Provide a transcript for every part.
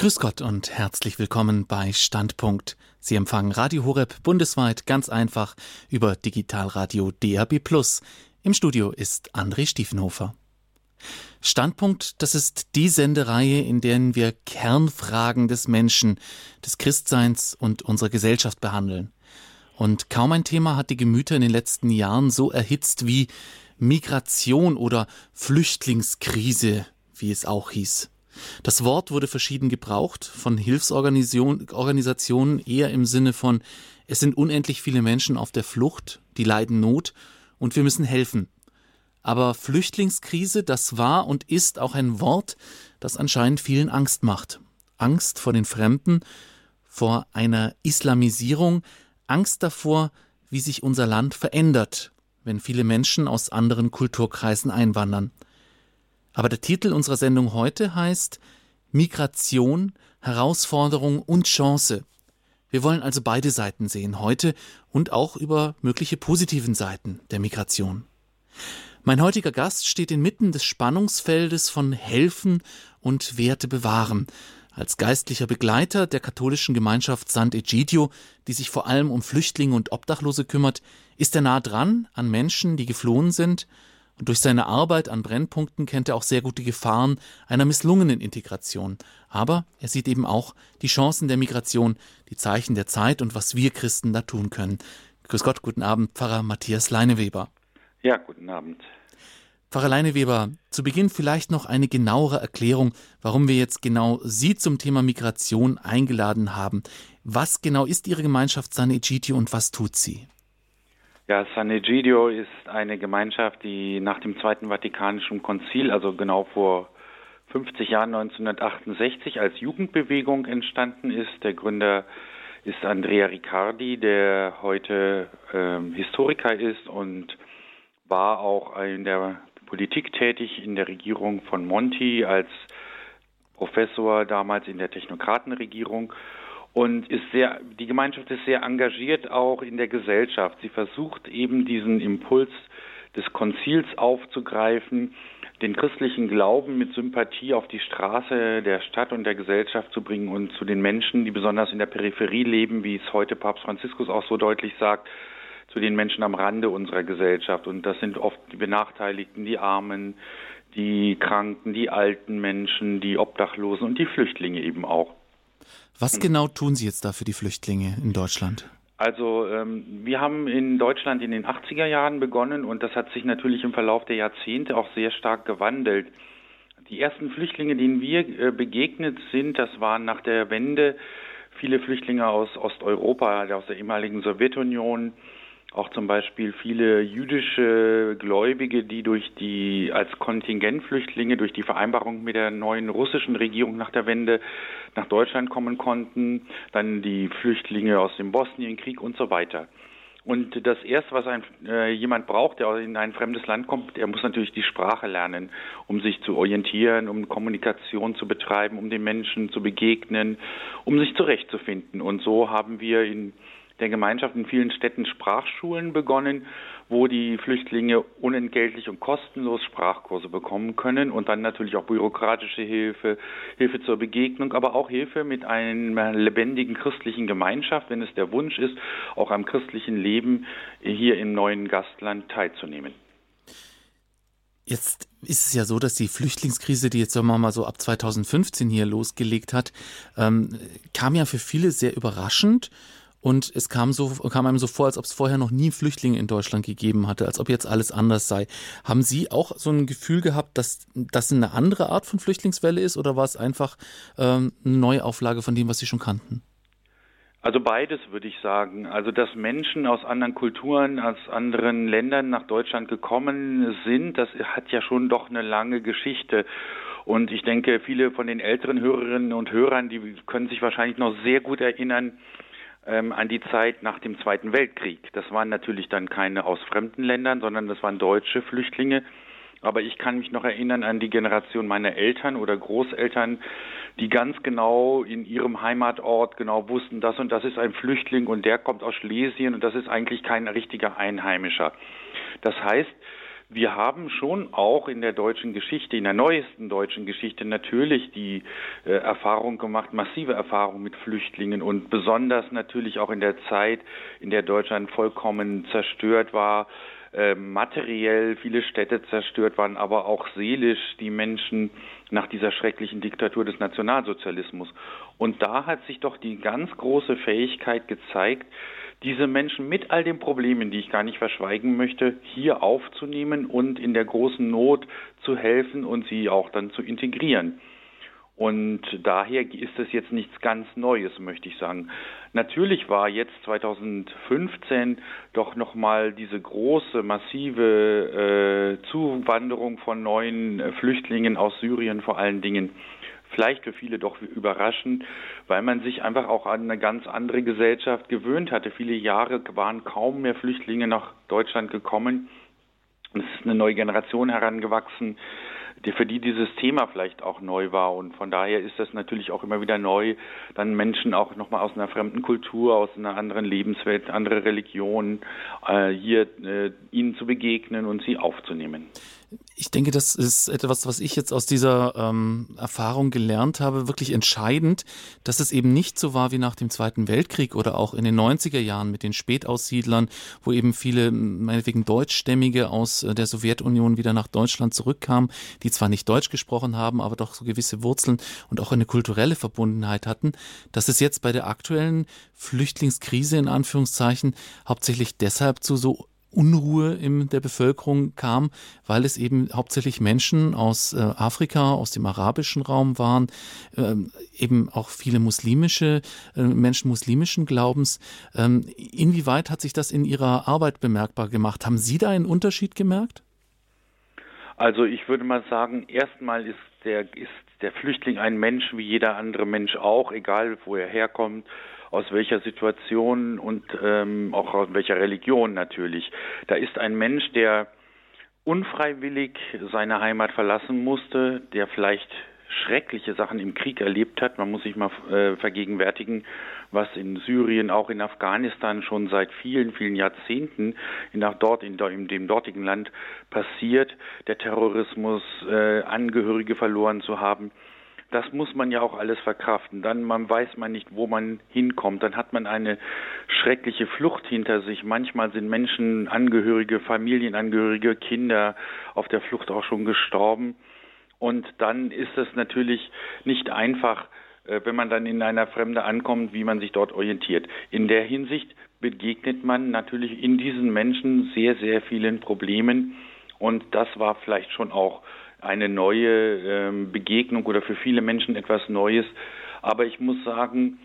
Grüß Gott und herzlich willkommen bei Standpunkt. Sie empfangen Radio Horeb bundesweit ganz einfach über Digitalradio DAB+. Im Studio ist André Stiefenhofer. Standpunkt, das ist die Sendereihe, in der wir Kernfragen des Menschen, des Christseins und unserer Gesellschaft behandeln. Und kaum ein Thema hat die Gemüter in den letzten Jahren so erhitzt wie Migration oder Flüchtlingskrise, wie es auch hieß. Das Wort wurde verschieden gebraucht, von Hilfsorganisationen eher im Sinne von, es sind unendlich viele Menschen auf der Flucht, die leiden Not und wir müssen helfen. Aber Flüchtlingskrise, das war und ist auch ein Wort, das anscheinend vielen Angst macht. Angst vor den Fremden, vor einer Islamisierung, Angst davor, wie sich unser Land verändert, wenn viele Menschen aus anderen Kulturkreisen einwandern. Aber der Titel unserer Sendung heute heißt Migration, Herausforderung und Chance. Wir wollen also beide Seiten sehen heute und auch über mögliche positiven Seiten der Migration. Mein heutiger Gast steht inmitten des Spannungsfeldes von Helfen und Werte bewahren. Als geistlicher Begleiter der katholischen Gemeinschaft Sant'Egidio, die sich vor allem um Flüchtlinge und Obdachlose kümmert, ist er nah dran an Menschen, die geflohen sind und durch seine Arbeit an Brennpunkten kennt er auch sehr gut die Gefahren einer misslungenen Integration. Aber er sieht eben auch die Chancen der Migration, die Zeichen der Zeit und was wir Christen da tun können. Grüß Gott, guten Abend, Pfarrer Matthias Leineweber. Ja, guten Abend. Pfarrer Leineweber, zu Beginn vielleicht noch eine genauere Erklärung, warum wir jetzt genau Sie zum Thema Migration eingeladen haben. Was genau ist Ihre Gemeinschaft San Egitio und was tut sie? Ja, San Egidio ist eine Gemeinschaft, die nach dem Zweiten Vatikanischen Konzil, also genau vor 50 Jahren 1968 als Jugendbewegung entstanden ist. Der Gründer ist Andrea Riccardi, der heute ähm, Historiker ist und war auch in der Politik tätig, in der Regierung von Monti als Professor damals in der Technokratenregierung und ist sehr, die Gemeinschaft ist sehr engagiert auch in der Gesellschaft. Sie versucht eben diesen Impuls des Konzils aufzugreifen, den christlichen Glauben mit Sympathie auf die Straße der Stadt und der Gesellschaft zu bringen und zu den Menschen, die besonders in der Peripherie leben, wie es heute Papst Franziskus auch so deutlich sagt, zu den Menschen am Rande unserer Gesellschaft. Und das sind oft die Benachteiligten, die Armen, die Kranken, die alten Menschen, die Obdachlosen und die Flüchtlinge eben auch. Was genau tun Sie jetzt da für die Flüchtlinge in Deutschland? Also ähm, wir haben in Deutschland in den 80er Jahren begonnen und das hat sich natürlich im Verlauf der Jahrzehnte auch sehr stark gewandelt. Die ersten Flüchtlinge, denen wir äh, begegnet sind, das waren nach der Wende viele Flüchtlinge aus Osteuropa, aus der ehemaligen Sowjetunion, auch zum Beispiel viele jüdische Gläubige, die durch die als Kontingentflüchtlinge durch die Vereinbarung mit der neuen russischen Regierung nach der Wende nach Deutschland kommen konnten, dann die Flüchtlinge aus dem Bosnienkrieg und so weiter. Und das erste, was ein, äh, jemand braucht, der in ein fremdes Land kommt, er muss natürlich die Sprache lernen, um sich zu orientieren, um Kommunikation zu betreiben, um den Menschen zu begegnen, um sich zurechtzufinden. Und so haben wir in der Gemeinschaft in vielen Städten Sprachschulen begonnen, wo die Flüchtlinge unentgeltlich und kostenlos Sprachkurse bekommen können und dann natürlich auch bürokratische Hilfe, Hilfe zur Begegnung, aber auch Hilfe mit einer lebendigen christlichen Gemeinschaft, wenn es der Wunsch ist, auch am christlichen Leben hier im neuen Gastland teilzunehmen. Jetzt ist es ja so, dass die Flüchtlingskrise, die jetzt sagen wir mal so ab 2015 hier losgelegt hat, ähm, kam ja für viele sehr überraschend. Und es kam, so, kam einem so vor, als ob es vorher noch nie Flüchtlinge in Deutschland gegeben hatte, als ob jetzt alles anders sei. Haben Sie auch so ein Gefühl gehabt, dass das eine andere Art von Flüchtlingswelle ist oder war es einfach ähm, eine Neuauflage von dem, was Sie schon kannten? Also beides würde ich sagen. Also dass Menschen aus anderen Kulturen, aus anderen Ländern nach Deutschland gekommen sind, das hat ja schon doch eine lange Geschichte. Und ich denke, viele von den älteren Hörerinnen und Hörern, die können sich wahrscheinlich noch sehr gut erinnern, ähm, an die Zeit nach dem Zweiten Weltkrieg. Das waren natürlich dann keine aus fremden Ländern, sondern das waren deutsche Flüchtlinge. Aber ich kann mich noch erinnern an die Generation meiner Eltern oder Großeltern, die ganz genau in ihrem Heimatort genau wussten, das und das ist ein Flüchtling und der kommt aus Schlesien und das ist eigentlich kein richtiger Einheimischer. Das heißt, wir haben schon auch in der deutschen Geschichte, in der neuesten deutschen Geschichte natürlich die äh, Erfahrung gemacht, massive Erfahrung mit Flüchtlingen und besonders natürlich auch in der Zeit, in der Deutschland vollkommen zerstört war, äh, materiell viele Städte zerstört waren, aber auch seelisch die Menschen nach dieser schrecklichen Diktatur des Nationalsozialismus. Und da hat sich doch die ganz große Fähigkeit gezeigt, diese Menschen mit all den Problemen, die ich gar nicht verschweigen möchte, hier aufzunehmen und in der großen Not zu helfen und sie auch dann zu integrieren. Und daher ist es jetzt nichts ganz Neues, möchte ich sagen. Natürlich war jetzt 2015 doch nochmal diese große, massive äh, Zuwanderung von neuen äh, Flüchtlingen aus Syrien vor allen Dingen vielleicht für viele doch überraschend, weil man sich einfach auch an eine ganz andere Gesellschaft gewöhnt hatte. Viele Jahre waren kaum mehr Flüchtlinge nach Deutschland gekommen. Es ist eine neue Generation herangewachsen, für die dieses Thema vielleicht auch neu war. Und von daher ist das natürlich auch immer wieder neu, dann Menschen auch nochmal aus einer fremden Kultur, aus einer anderen Lebenswelt, andere Religion, äh, hier äh, ihnen zu begegnen und sie aufzunehmen. Ich denke, das ist etwas, was ich jetzt aus dieser ähm, Erfahrung gelernt habe, wirklich entscheidend, dass es eben nicht so war wie nach dem Zweiten Weltkrieg oder auch in den 90er Jahren mit den Spätaussiedlern, wo eben viele, meinetwegen Deutschstämmige aus äh, der Sowjetunion wieder nach Deutschland zurückkamen, die zwar nicht Deutsch gesprochen haben, aber doch so gewisse Wurzeln und auch eine kulturelle Verbundenheit hatten, dass es jetzt bei der aktuellen Flüchtlingskrise in Anführungszeichen hauptsächlich deshalb zu so Unruhe in der Bevölkerung kam, weil es eben hauptsächlich Menschen aus äh, Afrika, aus dem arabischen Raum waren, ähm, eben auch viele muslimische äh, Menschen muslimischen Glaubens. Ähm, inwieweit hat sich das in Ihrer Arbeit bemerkbar gemacht? Haben Sie da einen Unterschied gemerkt? Also ich würde mal sagen, erstmal ist der, ist der Flüchtling ein Mensch wie jeder andere Mensch auch, egal wo er herkommt aus welcher Situation und ähm, auch aus welcher Religion natürlich. Da ist ein Mensch, der unfreiwillig seine Heimat verlassen musste, der vielleicht schreckliche Sachen im Krieg erlebt hat. Man muss sich mal äh, vergegenwärtigen, was in Syrien, auch in Afghanistan schon seit vielen, vielen Jahrzehnten in, dort, in, in dem dortigen Land passiert. Der Terrorismus, äh, Angehörige verloren zu haben das muss man ja auch alles verkraften. Dann man weiß man nicht, wo man hinkommt. Dann hat man eine schreckliche Flucht hinter sich. Manchmal sind Menschen, Angehörige, Familienangehörige, Kinder auf der Flucht auch schon gestorben. Und dann ist es natürlich nicht einfach, äh, wenn man dann in einer Fremde ankommt, wie man sich dort orientiert. In der Hinsicht begegnet man natürlich in diesen Menschen sehr, sehr vielen Problemen. Und das war vielleicht schon auch eine neue ähm, Begegnung oder für viele Menschen etwas Neues. Aber ich muss sagen,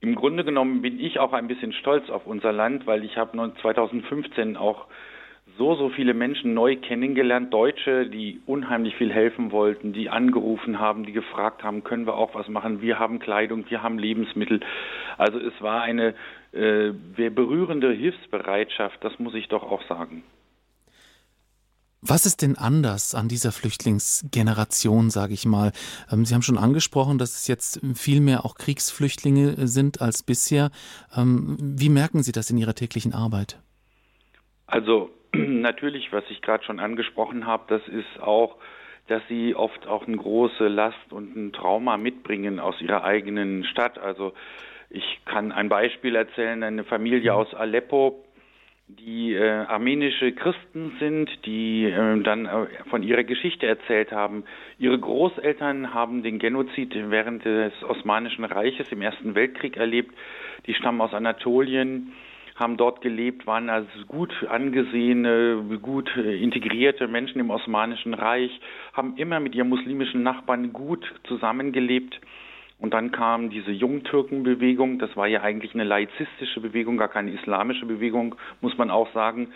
im Grunde genommen bin ich auch ein bisschen stolz auf unser Land, weil ich habe 2015 auch so, so viele Menschen neu kennengelernt, Deutsche, die unheimlich viel helfen wollten, die angerufen haben, die gefragt haben, können wir auch was machen? Wir haben Kleidung, wir haben Lebensmittel. Also es war eine äh, berührende Hilfsbereitschaft, das muss ich doch auch sagen. Was ist denn anders an dieser Flüchtlingsgeneration, sage ich mal? Ähm, Sie haben schon angesprochen, dass es jetzt viel mehr auch Kriegsflüchtlinge äh, sind als bisher. Ähm, wie merken Sie das in Ihrer täglichen Arbeit? Also natürlich, was ich gerade schon angesprochen habe, das ist auch, dass sie oft auch eine große Last und ein Trauma mitbringen aus ihrer eigenen Stadt. Also ich kann ein Beispiel erzählen, eine Familie mhm. aus Aleppo, die äh, armenische Christen sind, die äh, dann äh, von ihrer Geschichte erzählt haben. Ihre Großeltern haben den Genozid während des Osmanischen Reiches im Ersten Weltkrieg erlebt. Die stammen aus Anatolien, haben dort gelebt, waren als gut angesehene, gut äh, integrierte Menschen im Osmanischen Reich, haben immer mit ihren muslimischen Nachbarn gut zusammengelebt und dann kam diese Jungtürkenbewegung, das war ja eigentlich eine laizistische Bewegung, gar keine islamische Bewegung, muss man auch sagen,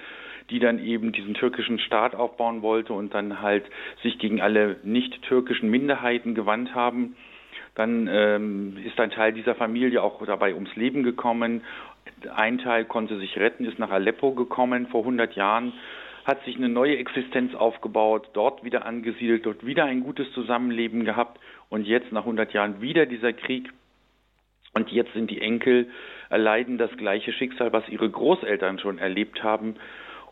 die dann eben diesen türkischen Staat aufbauen wollte und dann halt sich gegen alle nicht-türkischen Minderheiten gewandt haben. Dann ähm, ist ein Teil dieser Familie auch dabei ums Leben gekommen. Ein Teil konnte sich retten, ist nach Aleppo gekommen vor 100 Jahren hat sich eine neue Existenz aufgebaut, dort wieder angesiedelt, dort wieder ein gutes Zusammenleben gehabt und jetzt nach 100 Jahren wieder dieser Krieg. Und jetzt sind die Enkel erleiden das gleiche Schicksal, was ihre Großeltern schon erlebt haben.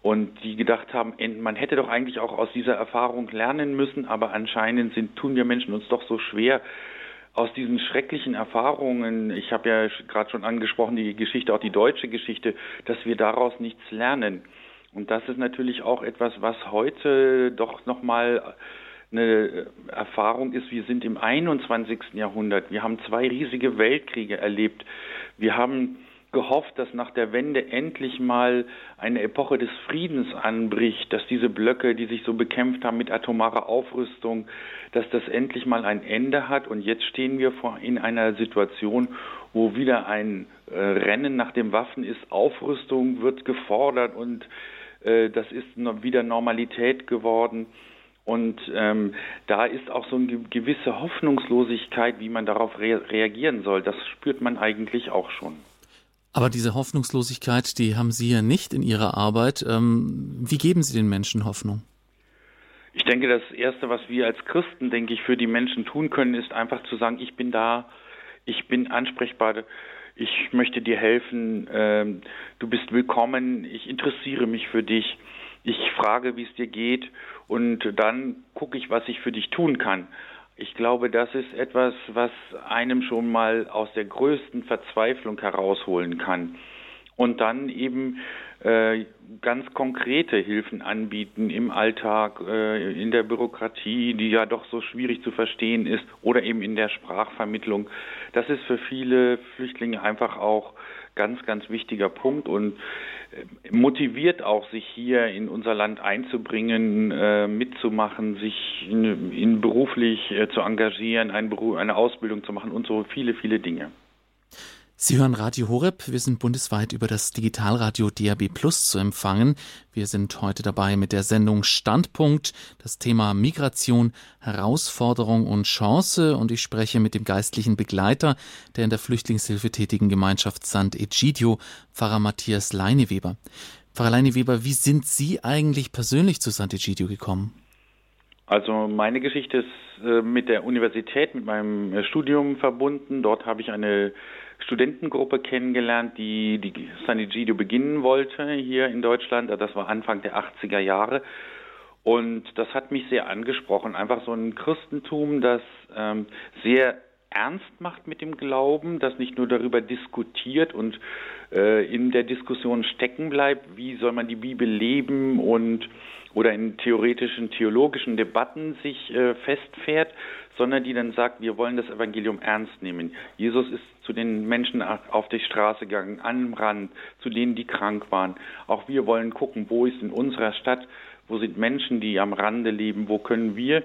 und die gedacht haben, man hätte doch eigentlich auch aus dieser Erfahrung lernen müssen, aber anscheinend sind, tun wir Menschen uns doch so schwer, aus diesen schrecklichen Erfahrungen, ich habe ja gerade schon angesprochen, die Geschichte, auch die deutsche Geschichte, dass wir daraus nichts lernen. Und das ist natürlich auch etwas, was heute doch nochmal eine Erfahrung ist, wir sind im 21. Jahrhundert. Wir haben zwei riesige Weltkriege erlebt. Wir haben gehofft, dass nach der Wende endlich mal eine Epoche des Friedens anbricht, dass diese Blöcke, die sich so bekämpft haben mit atomarer Aufrüstung, dass das endlich mal ein Ende hat. Und jetzt stehen wir vor in einer Situation, wo wieder ein äh, Rennen nach den Waffen ist, Aufrüstung wird gefordert und äh, das ist wieder Normalität geworden. Und ähm, da ist auch so eine gewisse Hoffnungslosigkeit, wie man darauf re reagieren soll. Das spürt man eigentlich auch schon. Aber diese Hoffnungslosigkeit, die haben Sie ja nicht in Ihrer Arbeit. Ähm, wie geben Sie den Menschen Hoffnung? Ich denke, das Erste, was wir als Christen, denke ich, für die Menschen tun können, ist einfach zu sagen, ich bin da, ich bin ansprechbar, ich möchte dir helfen, ähm, du bist willkommen, ich interessiere mich für dich, ich frage, wie es dir geht und dann gucke ich, was ich für dich tun kann. Ich glaube, das ist etwas, was einem schon mal aus der größten Verzweiflung herausholen kann. Und dann eben äh, ganz konkrete Hilfen anbieten im Alltag, äh, in der Bürokratie, die ja doch so schwierig zu verstehen ist, oder eben in der Sprachvermittlung. Das ist für viele Flüchtlinge einfach auch ganz, ganz wichtiger Punkt und motiviert auch, sich hier in unser Land einzubringen, äh, mitzumachen, sich in, in beruflich äh, zu engagieren, eine Ausbildung zu machen und so viele, viele Dinge. Sie hören Radio Horeb. Wir sind bundesweit über das Digitalradio DAB Plus zu empfangen. Wir sind heute dabei mit der Sendung Standpunkt, das Thema Migration, Herausforderung und Chance. Und ich spreche mit dem geistlichen Begleiter der in der Flüchtlingshilfe tätigen Gemeinschaft St. Egidio, Pfarrer Matthias Leineweber. Pfarrer Leineweber, wie sind Sie eigentlich persönlich zu St. Egidio gekommen? Also meine Geschichte ist äh, mit der Universität, mit meinem äh, Studium verbunden. Dort habe ich eine Studentengruppe kennengelernt, die die San Egidio beginnen wollte hier in Deutschland. Das war Anfang der 80er Jahre. Und das hat mich sehr angesprochen. Einfach so ein Christentum, das ähm, sehr ernst macht mit dem Glauben, das nicht nur darüber diskutiert und äh, in der Diskussion stecken bleibt, wie soll man die Bibel leben und oder in theoretischen theologischen Debatten sich äh, festfährt, sondern die dann sagt, wir wollen das Evangelium ernst nehmen. Jesus ist zu den Menschen auf die Straße gegangen, am Rand, zu denen, die krank waren. Auch wir wollen gucken, wo ist in unserer Stadt, wo sind Menschen, die am Rande leben, wo können wir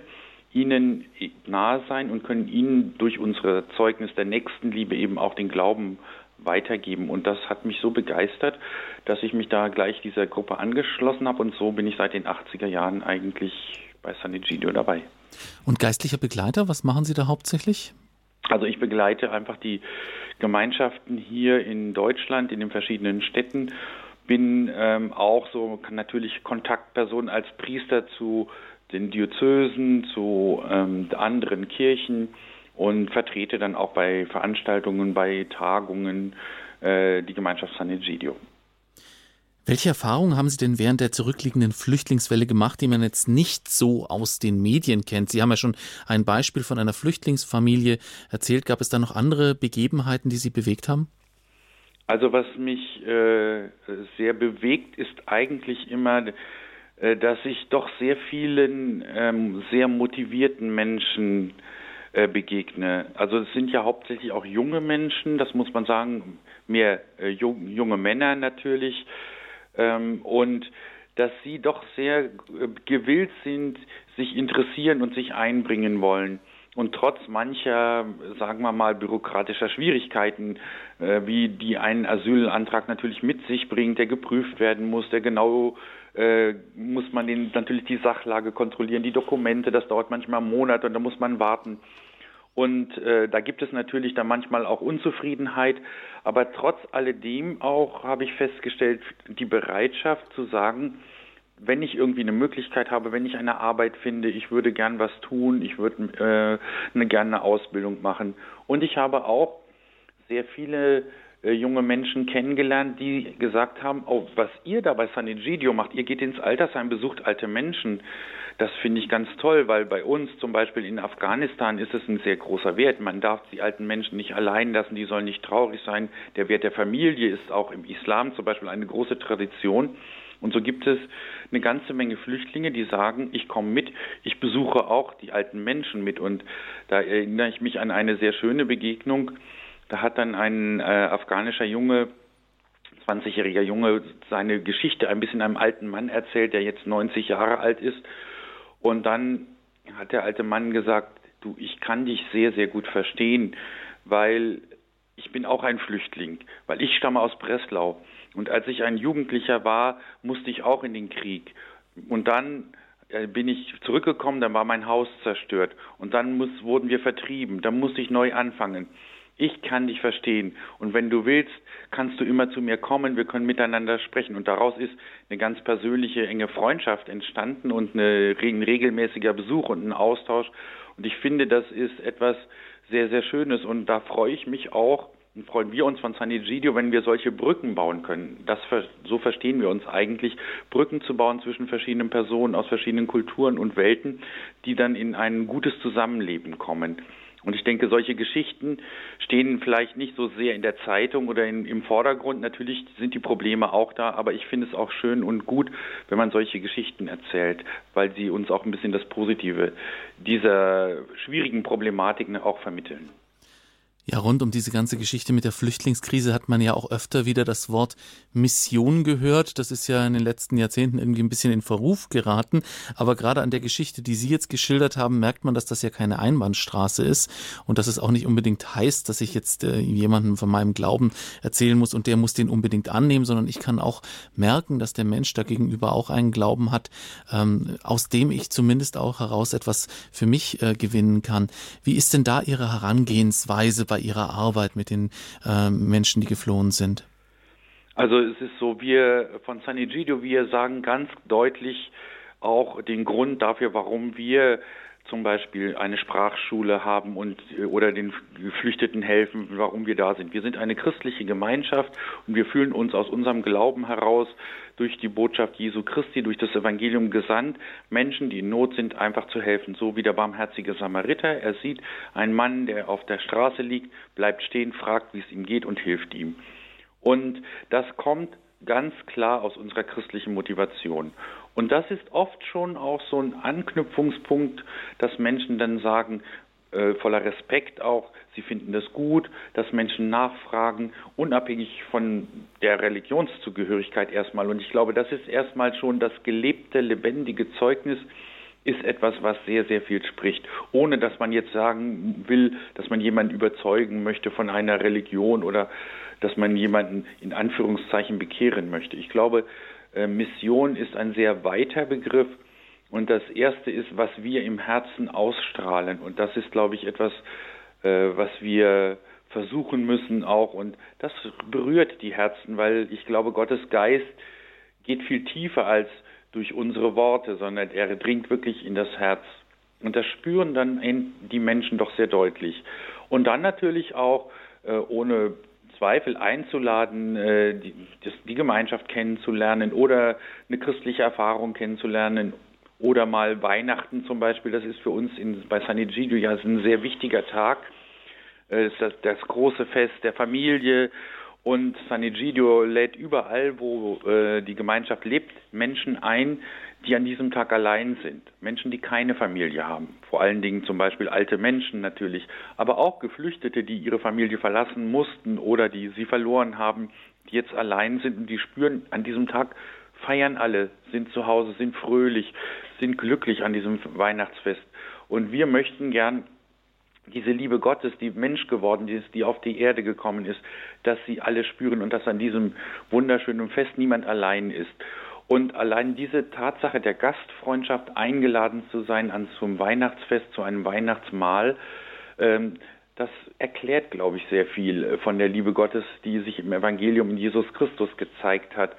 ihnen nahe sein und können ihnen durch unsere Zeugnis der Nächstenliebe eben auch den Glauben weitergeben. Und das hat mich so begeistert, dass ich mich da gleich dieser Gruppe angeschlossen habe und so bin ich seit den 80er Jahren eigentlich bei San Egidio dabei. Und geistlicher Begleiter, was machen Sie da hauptsächlich? Also ich begleite einfach die Gemeinschaften hier in Deutschland, in den verschiedenen Städten, bin ähm, auch so natürlich Kontaktperson als Priester zu den Diözesen, zu ähm, anderen Kirchen und vertrete dann auch bei Veranstaltungen, bei Tagungen äh, die Gemeinschaft San Egidio. Welche Erfahrungen haben Sie denn während der zurückliegenden Flüchtlingswelle gemacht, die man jetzt nicht so aus den Medien kennt? Sie haben ja schon ein Beispiel von einer Flüchtlingsfamilie erzählt. Gab es da noch andere Begebenheiten, die Sie bewegt haben? Also was mich äh, sehr bewegt, ist eigentlich immer, äh, dass ich doch sehr vielen ähm, sehr motivierten Menschen äh, begegne. Also es sind ja hauptsächlich auch junge Menschen, das muss man sagen, mehr äh, junge Männer natürlich ähm, und dass sie doch sehr äh, gewillt sind, sich interessieren und sich einbringen wollen. Und trotz mancher, sagen wir mal, bürokratischer Schwierigkeiten, äh, wie die einen Asylantrag natürlich mit sich bringt, der geprüft werden muss, der genau äh, muss man den, natürlich die Sachlage kontrollieren, die Dokumente, das dauert manchmal Monate und da muss man warten. Und äh, da gibt es natürlich dann manchmal auch Unzufriedenheit, aber trotz alledem auch habe ich festgestellt, die Bereitschaft zu sagen, wenn ich irgendwie eine Möglichkeit habe, wenn ich eine Arbeit finde, ich würde gern was tun, ich würde äh, eine gerne eine Ausbildung machen. Und ich habe auch sehr viele äh, junge Menschen kennengelernt, die gesagt haben, oh, was ihr da bei San Egidio macht, ihr geht ins Altersheim, besucht alte Menschen. Das finde ich ganz toll, weil bei uns zum Beispiel in Afghanistan ist es ein sehr großer Wert. Man darf die alten Menschen nicht allein lassen, die sollen nicht traurig sein. Der Wert der Familie ist auch im Islam zum Beispiel eine große Tradition. Und so gibt es eine ganze Menge Flüchtlinge, die sagen, ich komme mit, ich besuche auch die alten Menschen mit. Und da erinnere ich mich an eine sehr schöne Begegnung. Da hat dann ein äh, afghanischer Junge 20-jähriger Junge seine Geschichte ein bisschen einem alten Mann erzählt, der jetzt 90 Jahre alt ist. Und dann hat der alte Mann gesagt, du, ich kann dich sehr, sehr gut verstehen, weil ich bin auch ein Flüchtling, weil ich stamme aus Breslau. Und als ich ein Jugendlicher war, musste ich auch in den Krieg. Und dann äh, bin ich zurückgekommen, dann war mein Haus zerstört. Und dann muss, wurden wir vertrieben. Dann musste ich neu anfangen. Ich kann dich verstehen. Und wenn du willst, kannst du immer zu mir kommen. Wir können miteinander sprechen. Und daraus ist eine ganz persönliche, enge Freundschaft entstanden und eine, ein regelmäßiger Besuch und ein Austausch. Und ich finde, das ist etwas sehr, sehr Schönes. Und da freue ich mich auch, freuen wir uns von San Egidio, wenn wir solche Brücken bauen können. Das, so verstehen wir uns eigentlich, Brücken zu bauen zwischen verschiedenen Personen aus verschiedenen Kulturen und Welten, die dann in ein gutes Zusammenleben kommen. Und ich denke, solche Geschichten stehen vielleicht nicht so sehr in der Zeitung oder in, im Vordergrund. Natürlich sind die Probleme auch da, aber ich finde es auch schön und gut, wenn man solche Geschichten erzählt, weil sie uns auch ein bisschen das Positive dieser schwierigen Problematiken auch vermitteln. Ja, rund um diese ganze Geschichte mit der Flüchtlingskrise hat man ja auch öfter wieder das Wort Mission gehört. Das ist ja in den letzten Jahrzehnten irgendwie ein bisschen in Verruf geraten. Aber gerade an der Geschichte, die Sie jetzt geschildert haben, merkt man, dass das ja keine Einbahnstraße ist und dass es auch nicht unbedingt heißt, dass ich jetzt äh, jemandem von meinem Glauben erzählen muss und der muss den unbedingt annehmen, sondern ich kann auch merken, dass der Mensch da gegenüber auch einen Glauben hat, ähm, aus dem ich zumindest auch heraus etwas für mich äh, gewinnen kann. Wie ist denn da Ihre Herangehensweise bei Ihrer Arbeit mit den äh, Menschen, die geflohen sind? Also es ist so, wir von San Egidio, wir sagen ganz deutlich auch den Grund dafür, warum wir zum Beispiel eine Sprachschule haben und oder den Geflüchteten helfen, warum wir da sind. Wir sind eine christliche Gemeinschaft und wir fühlen uns aus unserem Glauben heraus durch die Botschaft Jesu Christi, durch das Evangelium gesandt, Menschen, die in Not sind, einfach zu helfen. So wie der barmherzige Samariter. Er sieht einen Mann, der auf der Straße liegt, bleibt stehen, fragt, wie es ihm geht und hilft ihm. Und das kommt ganz klar aus unserer christlichen Motivation. Und das ist oft schon auch so ein Anknüpfungspunkt, dass Menschen dann sagen, äh, voller Respekt auch, sie finden das gut, dass Menschen nachfragen, unabhängig von der Religionszugehörigkeit erstmal. Und ich glaube, das ist erstmal schon das gelebte, lebendige Zeugnis, ist etwas, was sehr, sehr viel spricht, ohne dass man jetzt sagen will, dass man jemanden überzeugen möchte von einer Religion oder dass man jemanden in Anführungszeichen bekehren möchte. Ich glaube, Mission ist ein sehr weiter Begriff. Und das erste ist, was wir im Herzen ausstrahlen. Und das ist, glaube ich, etwas, äh, was wir versuchen müssen auch. Und das berührt die Herzen, weil ich glaube, Gottes Geist geht viel tiefer als durch unsere Worte, sondern er dringt wirklich in das Herz. Und das spüren dann die Menschen doch sehr deutlich. Und dann natürlich auch, äh, ohne Zweifel einzuladen, äh, die, die Gemeinschaft kennenzulernen oder eine christliche Erfahrung kennenzulernen oder mal Weihnachten zum Beispiel. Das ist für uns in, bei San Egidio ja ein sehr wichtiger Tag. Das, das, das große Fest der Familie und San Egidio lädt überall, wo äh, die Gemeinschaft lebt, Menschen ein, die an diesem Tag allein sind. Menschen, die keine Familie haben. Vor allen Dingen zum Beispiel alte Menschen natürlich, aber auch Geflüchtete, die ihre Familie verlassen mussten oder die sie verloren haben, die jetzt allein sind und die spüren, an diesem Tag feiern alle, sind zu Hause, sind fröhlich, sind glücklich an diesem Weihnachtsfest. Und wir möchten gern diese Liebe Gottes, die Mensch geworden ist, die auf die Erde gekommen ist, dass sie alle spüren und dass an diesem wunderschönen Fest niemand allein ist. Und allein diese Tatsache der Gastfreundschaft, eingeladen zu sein an zum Weihnachtsfest, zu einem Weihnachtsmahl, ähm, das erklärt, glaube ich, sehr viel äh, von der Liebe Gottes, die sich im Evangelium in Jesus Christus gezeigt hat.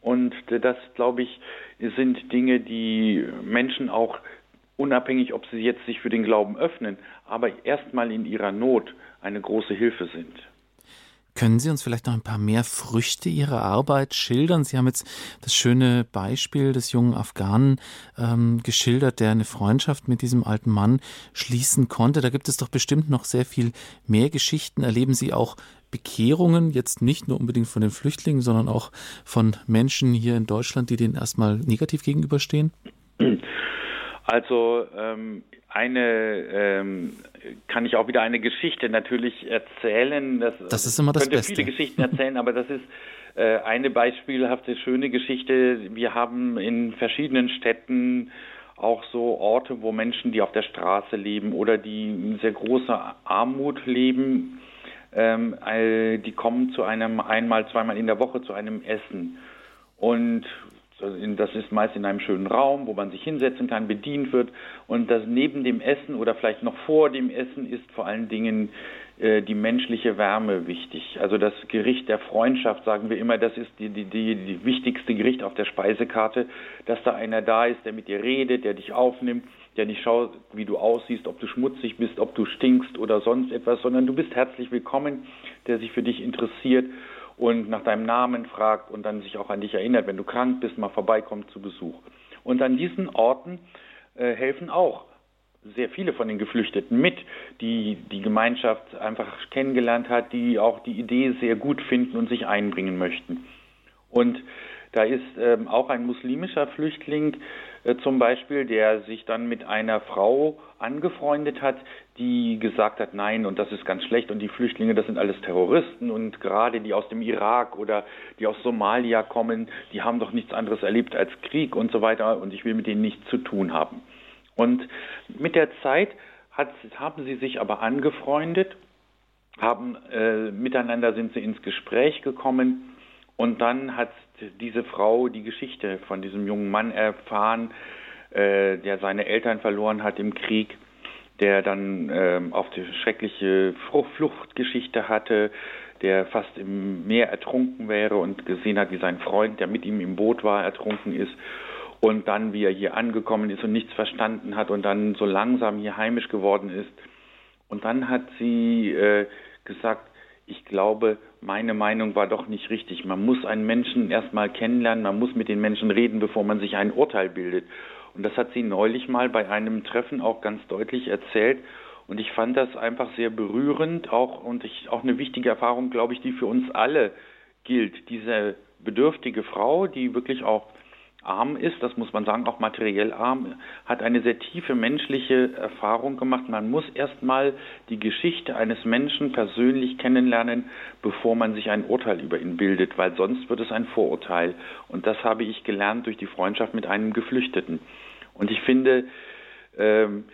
Und das, glaube ich, sind Dinge, die Menschen auch unabhängig, ob sie jetzt sich für den Glauben öffnen, aber erstmal in ihrer Not eine große Hilfe sind. Können Sie uns vielleicht noch ein paar mehr Früchte Ihrer Arbeit schildern? Sie haben jetzt das schöne Beispiel des jungen Afghanen ähm, geschildert, der eine Freundschaft mit diesem alten Mann schließen konnte. Da gibt es doch bestimmt noch sehr viel mehr Geschichten. Erleben Sie auch Bekehrungen, jetzt nicht nur unbedingt von den Flüchtlingen, sondern auch von Menschen hier in Deutschland, die denen erstmal negativ gegenüberstehen? Also ähm, eine ähm, kann ich auch wieder eine Geschichte natürlich erzählen. Das, das ist immer das könnte Beste. viele Geschichten erzählen, aber das ist äh, eine beispielhafte schöne Geschichte. Wir haben in verschiedenen Städten auch so Orte, wo Menschen, die auf der Straße leben oder die in sehr großer Armut leben, ähm, äh, die kommen zu einem einmal, zweimal in der Woche zu einem Essen. Und das ist meist in einem schönen Raum, wo man sich hinsetzen kann, bedient wird. Und das neben dem Essen oder vielleicht noch vor dem Essen ist vor allen Dingen äh, die menschliche Wärme wichtig. Also das Gericht der Freundschaft, sagen wir immer, das ist die, die, die, die wichtigste Gericht auf der Speisekarte, dass da einer da ist, der mit dir redet, der dich aufnimmt, der nicht schaut, wie du aussiehst, ob du schmutzig bist, ob du stinkst oder sonst etwas, sondern du bist herzlich willkommen, der sich für dich interessiert und nach deinem Namen fragt und dann sich auch an dich erinnert, wenn du krank bist, mal vorbeikommt zu Besuch. Und an diesen Orten äh, helfen auch sehr viele von den Geflüchteten mit, die die Gemeinschaft einfach kennengelernt hat, die auch die Idee sehr gut finden und sich einbringen möchten. Und da ist ähm, auch ein muslimischer Flüchtling äh, zum Beispiel, der sich dann mit einer Frau angefreundet hat, die gesagt hat, nein, und das ist ganz schlecht und die Flüchtlinge, das sind alles Terroristen und gerade die aus dem Irak oder die aus Somalia kommen, die haben doch nichts anderes erlebt als Krieg und so weiter und ich will mit denen nichts zu tun haben. Und mit der Zeit hat, haben sie sich aber angefreundet, haben äh, miteinander sind sie ins Gespräch gekommen und dann hat diese Frau die Geschichte von diesem jungen Mann erfahren, äh, der seine Eltern verloren hat im Krieg, der dann äh, auf die schreckliche Fluchtgeschichte hatte, der fast im Meer ertrunken wäre und gesehen hat, wie sein Freund, der mit ihm im Boot war, ertrunken ist. Und dann, wie er hier angekommen ist und nichts verstanden hat und dann so langsam hier heimisch geworden ist. Und dann hat sie äh, gesagt, ich glaube, meine Meinung war doch nicht richtig. Man muss einen Menschen erstmal kennenlernen, man muss mit den Menschen reden, bevor man sich ein Urteil bildet. Und das hat sie neulich mal bei einem Treffen auch ganz deutlich erzählt. Und ich fand das einfach sehr berührend, auch und ich, auch eine wichtige Erfahrung, glaube ich, die für uns alle gilt. Diese bedürftige Frau, die wirklich auch arm ist, das muss man sagen, auch materiell arm, hat eine sehr tiefe menschliche Erfahrung gemacht. Man muss erstmal die Geschichte eines Menschen persönlich kennenlernen, bevor man sich ein Urteil über ihn bildet, weil sonst wird es ein Vorurteil. Und das habe ich gelernt durch die Freundschaft mit einem Geflüchteten. Und ich finde, ähm,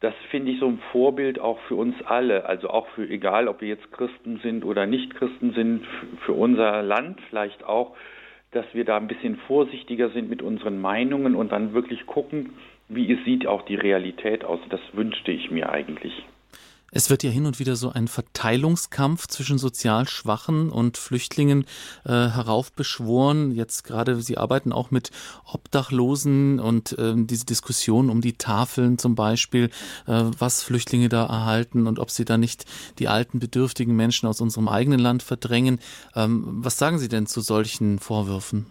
das finde ich so ein Vorbild auch für uns alle, also auch für egal, ob wir jetzt Christen sind oder nicht Christen sind, für unser Land vielleicht auch, dass wir da ein bisschen vorsichtiger sind mit unseren Meinungen und dann wirklich gucken, wie es sieht auch die Realität aus. Das wünschte ich mir eigentlich. Es wird ja hin und wieder so ein Verteilungskampf zwischen sozial Schwachen und Flüchtlingen äh, heraufbeschworen. Jetzt gerade, Sie arbeiten auch mit Obdachlosen und äh, diese Diskussion um die Tafeln zum Beispiel, äh, was Flüchtlinge da erhalten und ob sie da nicht die alten, bedürftigen Menschen aus unserem eigenen Land verdrängen. Ähm, was sagen Sie denn zu solchen Vorwürfen?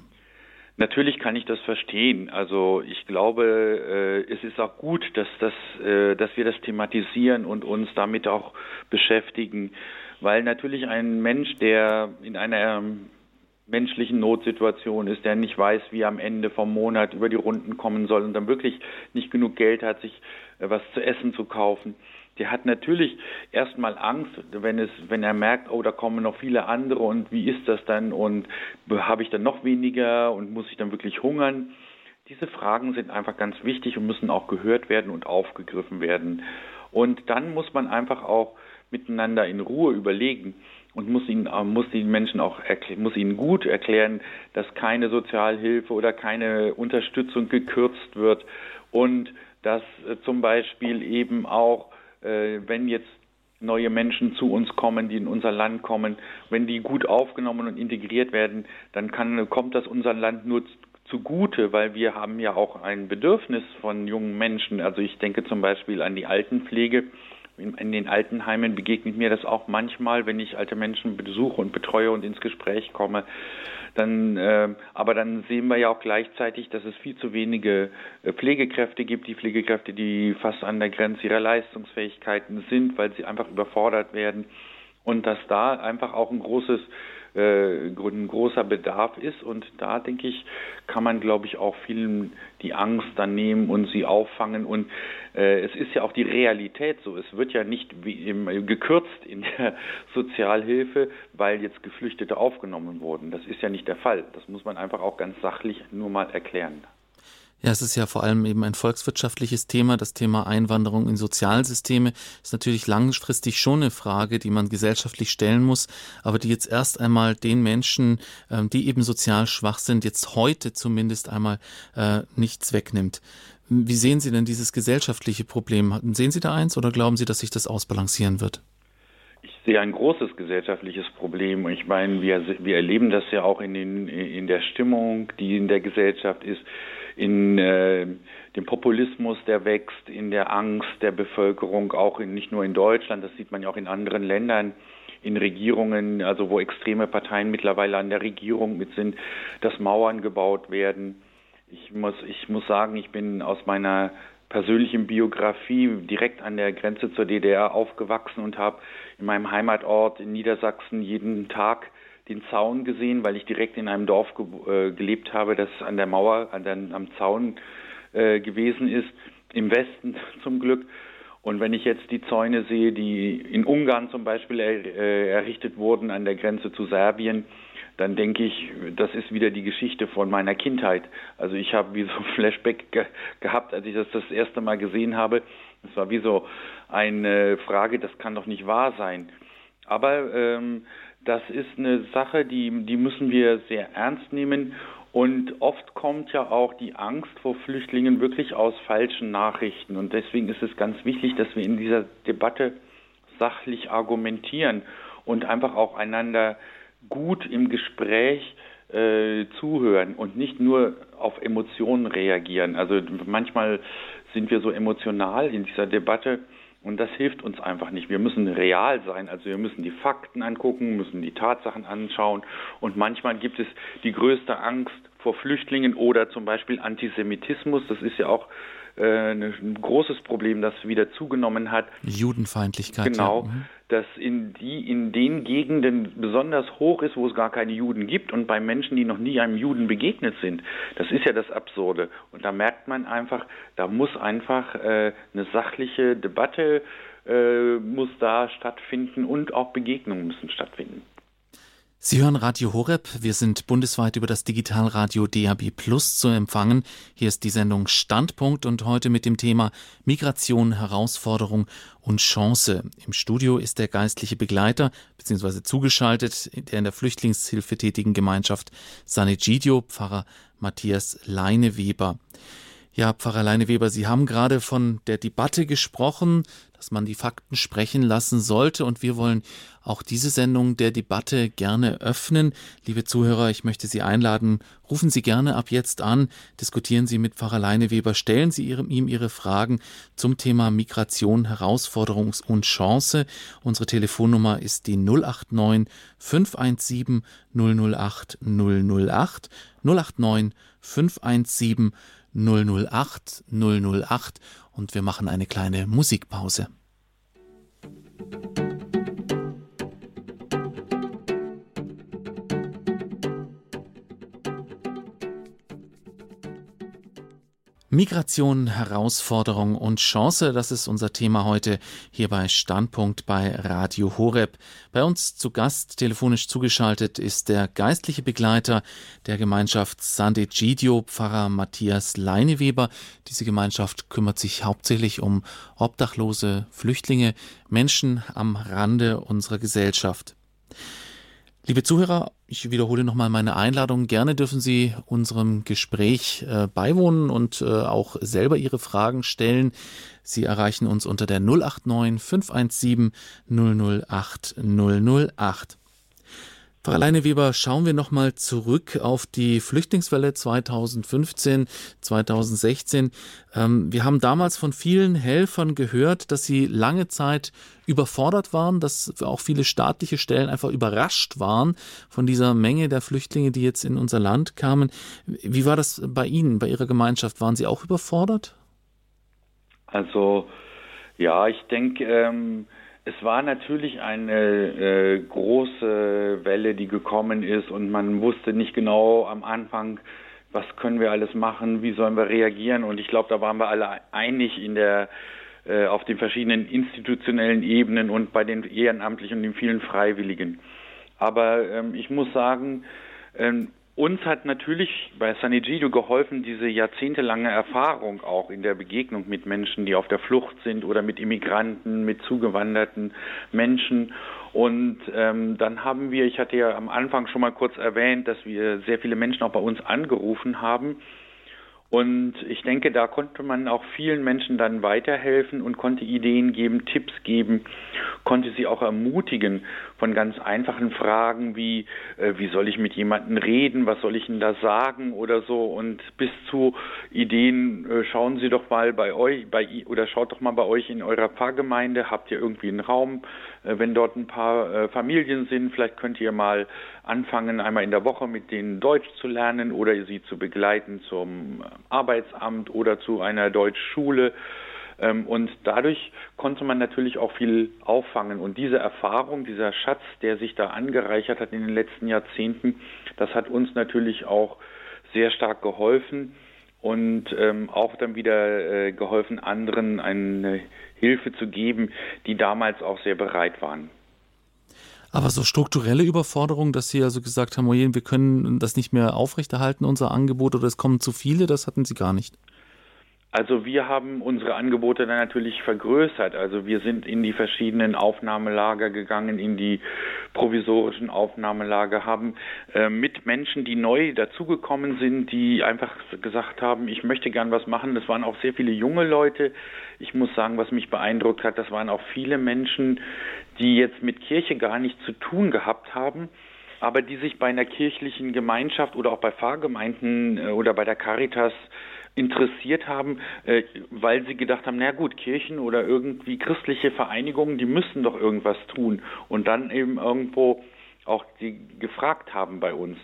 Natürlich kann ich das verstehen. Also ich glaube, äh, es ist auch gut, dass, das, äh, dass wir das thematisieren und uns damit auch beschäftigen, weil natürlich ein Mensch, der in einer menschlichen Notsituation ist, der nicht weiß, wie er am Ende vom Monat über die Runden kommen soll und dann wirklich nicht genug Geld hat, sich äh, was zu essen zu kaufen, der hat natürlich erstmal Angst, wenn es, wenn er merkt, oh, da kommen noch viele andere und wie ist das dann und habe ich dann noch weniger und muss ich dann wirklich hungern? Diese Fragen sind einfach ganz wichtig und müssen auch gehört werden und aufgegriffen werden. Und dann muss man einfach auch miteinander in Ruhe überlegen und muss ihnen muss den Menschen auch muss ihnen gut erklären, dass keine Sozialhilfe oder keine Unterstützung gekürzt wird und dass äh, zum Beispiel eben auch äh, wenn jetzt neue Menschen zu uns kommen, die in unser Land kommen, wenn die gut aufgenommen und integriert werden, dann kann, kommt das unser Land nur zugute, weil wir haben ja auch ein Bedürfnis von jungen Menschen. Also ich denke zum Beispiel an die Altenpflege, In, in den Altenheimen begegnet mir das auch manchmal, wenn ich alte Menschen besuche und betreue und ins Gespräch komme. Dann, äh, aber dann sehen wir ja auch gleichzeitig, dass es viel zu wenige äh, Pflegekräfte gibt, die Pflegekräfte, die fast an der Grenze ihrer Leistungsfähigkeiten sind, weil sie einfach überfordert werden und dass da einfach auch ein großes ein großer Bedarf ist. Und da denke ich, kann man, glaube ich, auch vielen die Angst dann nehmen und sie auffangen. Und äh, es ist ja auch die Realität so. Es wird ja nicht im, gekürzt in der Sozialhilfe, weil jetzt Geflüchtete aufgenommen wurden. Das ist ja nicht der Fall. Das muss man einfach auch ganz sachlich nur mal erklären. Ja, es ist ja vor allem eben ein volkswirtschaftliches Thema. Das Thema Einwanderung in Sozialsysteme ist natürlich langfristig schon eine Frage, die man gesellschaftlich stellen muss, aber die jetzt erst einmal den Menschen, ähm, die eben sozial schwach sind, jetzt heute zumindest einmal äh, nichts wegnimmt. Wie sehen Sie denn dieses gesellschaftliche Problem? Sehen Sie da eins oder glauben Sie, dass sich das ausbalancieren wird? Ich sehe ein großes gesellschaftliches Problem. Ich meine, wir, wir erleben das ja auch in, den, in der Stimmung, die in der Gesellschaft ist in äh, dem Populismus, der wächst, in der Angst der Bevölkerung, auch in, nicht nur in Deutschland, das sieht man ja auch in anderen Ländern, in Regierungen, also wo extreme Parteien mittlerweile an der Regierung mit sind, dass Mauern gebaut werden. Ich muss, ich muss sagen, ich bin aus meiner persönlichen Biografie direkt an der Grenze zur DDR aufgewachsen und habe in meinem Heimatort in Niedersachsen jeden Tag den Zaun gesehen, weil ich direkt in einem Dorf ge äh, gelebt habe, das an der Mauer, an der, am Zaun äh, gewesen ist, im Westen zum Glück. Und wenn ich jetzt die Zäune sehe, die in Ungarn zum Beispiel er, äh, errichtet wurden an der Grenze zu Serbien, dann denke ich, das ist wieder die Geschichte von meiner Kindheit. Also ich habe wie so ein Flashback ge gehabt, als ich das das erste Mal gesehen habe. Es war wie so eine Frage, das kann doch nicht wahr sein. Aber ähm, das ist eine Sache, die, die müssen wir sehr ernst nehmen. Und oft kommt ja auch die Angst vor Flüchtlingen wirklich aus falschen Nachrichten. Und deswegen ist es ganz wichtig, dass wir in dieser Debatte sachlich argumentieren und einfach auch einander gut im Gespräch äh, zuhören und nicht nur auf Emotionen reagieren. Also manchmal sind wir so emotional in dieser Debatte und das hilft uns einfach nicht. Wir müssen real sein, also wir müssen die Fakten angucken, müssen die Tatsachen anschauen. Und manchmal gibt es die größte Angst vor Flüchtlingen oder zum Beispiel Antisemitismus. Das ist ja auch äh, ein großes Problem, das wieder zugenommen hat. Judenfeindlichkeit. Genau. Ja. Mhm das in, die, in den Gegenden besonders hoch ist, wo es gar keine Juden gibt und bei Menschen, die noch nie einem Juden begegnet sind. Das ist ja das Absurde. Und da merkt man einfach, da muss einfach äh, eine sachliche Debatte äh, muss da stattfinden und auch Begegnungen müssen stattfinden. Sie hören Radio Horeb. Wir sind bundesweit über das Digitalradio DAB Plus zu empfangen. Hier ist die Sendung Standpunkt und heute mit dem Thema Migration, Herausforderung und Chance. Im Studio ist der geistliche Begleiter bzw. zugeschaltet der in der Flüchtlingshilfe tätigen Gemeinschaft Sanegidio, Pfarrer Matthias Leineweber. Ja, Pfarrer Leineweber, Sie haben gerade von der Debatte gesprochen, dass man die Fakten sprechen lassen sollte und wir wollen auch diese Sendung der Debatte gerne öffnen. Liebe Zuhörer, ich möchte Sie einladen, rufen Sie gerne ab jetzt an, diskutieren Sie mit Pfarrer Leineweber, stellen Sie ihm Ihre Fragen zum Thema Migration, Herausforderung und Chance. Unsere Telefonnummer ist die 089 517 008 008 089 517 008 008 und wir machen eine kleine Musikpause. Migration, Herausforderung und Chance, das ist unser Thema heute hier bei Standpunkt bei Radio Horeb. Bei uns zu Gast telefonisch zugeschaltet ist der geistliche Begleiter der Gemeinschaft Sande Gidio, Pfarrer Matthias Leineweber. Diese Gemeinschaft kümmert sich hauptsächlich um obdachlose Flüchtlinge, Menschen am Rande unserer Gesellschaft. Liebe Zuhörer, ich wiederhole nochmal meine Einladung. Gerne dürfen Sie unserem Gespräch äh, beiwohnen und äh, auch selber Ihre Fragen stellen. Sie erreichen uns unter der 089 517 008 008. Frau Alleine Weber, schauen wir nochmal zurück auf die Flüchtlingswelle 2015, 2016. Ähm, wir haben damals von vielen Helfern gehört, dass sie lange Zeit überfordert waren, dass auch viele staatliche Stellen einfach überrascht waren von dieser Menge der Flüchtlinge, die jetzt in unser Land kamen. Wie war das bei Ihnen, bei Ihrer Gemeinschaft? Waren Sie auch überfordert? Also ja, ich denke, ähm, es war natürlich eine äh, große Welle, die gekommen ist und man wusste nicht genau am Anfang, was können wir alles machen, wie sollen wir reagieren und ich glaube, da waren wir alle einig in der äh, auf den verschiedenen institutionellen Ebenen und bei den Ehrenamtlichen und den vielen Freiwilligen. Aber ähm, ich muss sagen, ähm, uns hat natürlich bei San Egidio geholfen, diese jahrzehntelange Erfahrung auch in der Begegnung mit Menschen, die auf der Flucht sind oder mit Immigranten, mit zugewanderten Menschen. Und ähm, dann haben wir, ich hatte ja am Anfang schon mal kurz erwähnt, dass wir sehr viele Menschen auch bei uns angerufen haben und ich denke, da konnte man auch vielen Menschen dann weiterhelfen und konnte Ideen geben, Tipps geben, konnte sie auch ermutigen von ganz einfachen Fragen wie, äh, wie soll ich mit jemandem reden, was soll ich denn da sagen oder so? Und bis zu Ideen, äh, schauen Sie doch mal bei euch, bei, oder schaut doch mal bei euch in eurer Pfarrgemeinde, habt ihr irgendwie einen Raum, äh, wenn dort ein paar äh, Familien sind, vielleicht könnt ihr mal anfangen, einmal in der Woche mit denen Deutsch zu lernen oder sie zu begleiten zum Arbeitsamt oder zu einer Deutschschule. Ähm, und dadurch konnte man natürlich auch viel auffangen. Und diese Erfahrung, dieser Schatz, der sich da angereichert hat in den letzten Jahrzehnten, das hat uns natürlich auch sehr stark geholfen und ähm, auch dann wieder äh, geholfen, anderen eine Hilfe zu geben, die damals auch sehr bereit waren. Aber so strukturelle Überforderung, dass Sie also gesagt haben, oh wir können das nicht mehr aufrechterhalten, unser Angebot, oder es kommen zu viele, das hatten Sie gar nicht. Also wir haben unsere Angebote dann natürlich vergrößert. Also wir sind in die verschiedenen Aufnahmelager gegangen, in die provisorischen Aufnahmelager, haben äh, mit Menschen, die neu dazugekommen sind, die einfach gesagt haben, ich möchte gern was machen. Das waren auch sehr viele junge Leute. Ich muss sagen, was mich beeindruckt hat, das waren auch viele Menschen, die jetzt mit Kirche gar nichts zu tun gehabt haben aber die sich bei einer kirchlichen Gemeinschaft oder auch bei Pfarrgemeinden äh, oder bei der Caritas interessiert haben, äh, weil sie gedacht haben, na gut, Kirchen oder irgendwie christliche Vereinigungen, die müssen doch irgendwas tun und dann eben irgendwo auch die gefragt haben bei uns.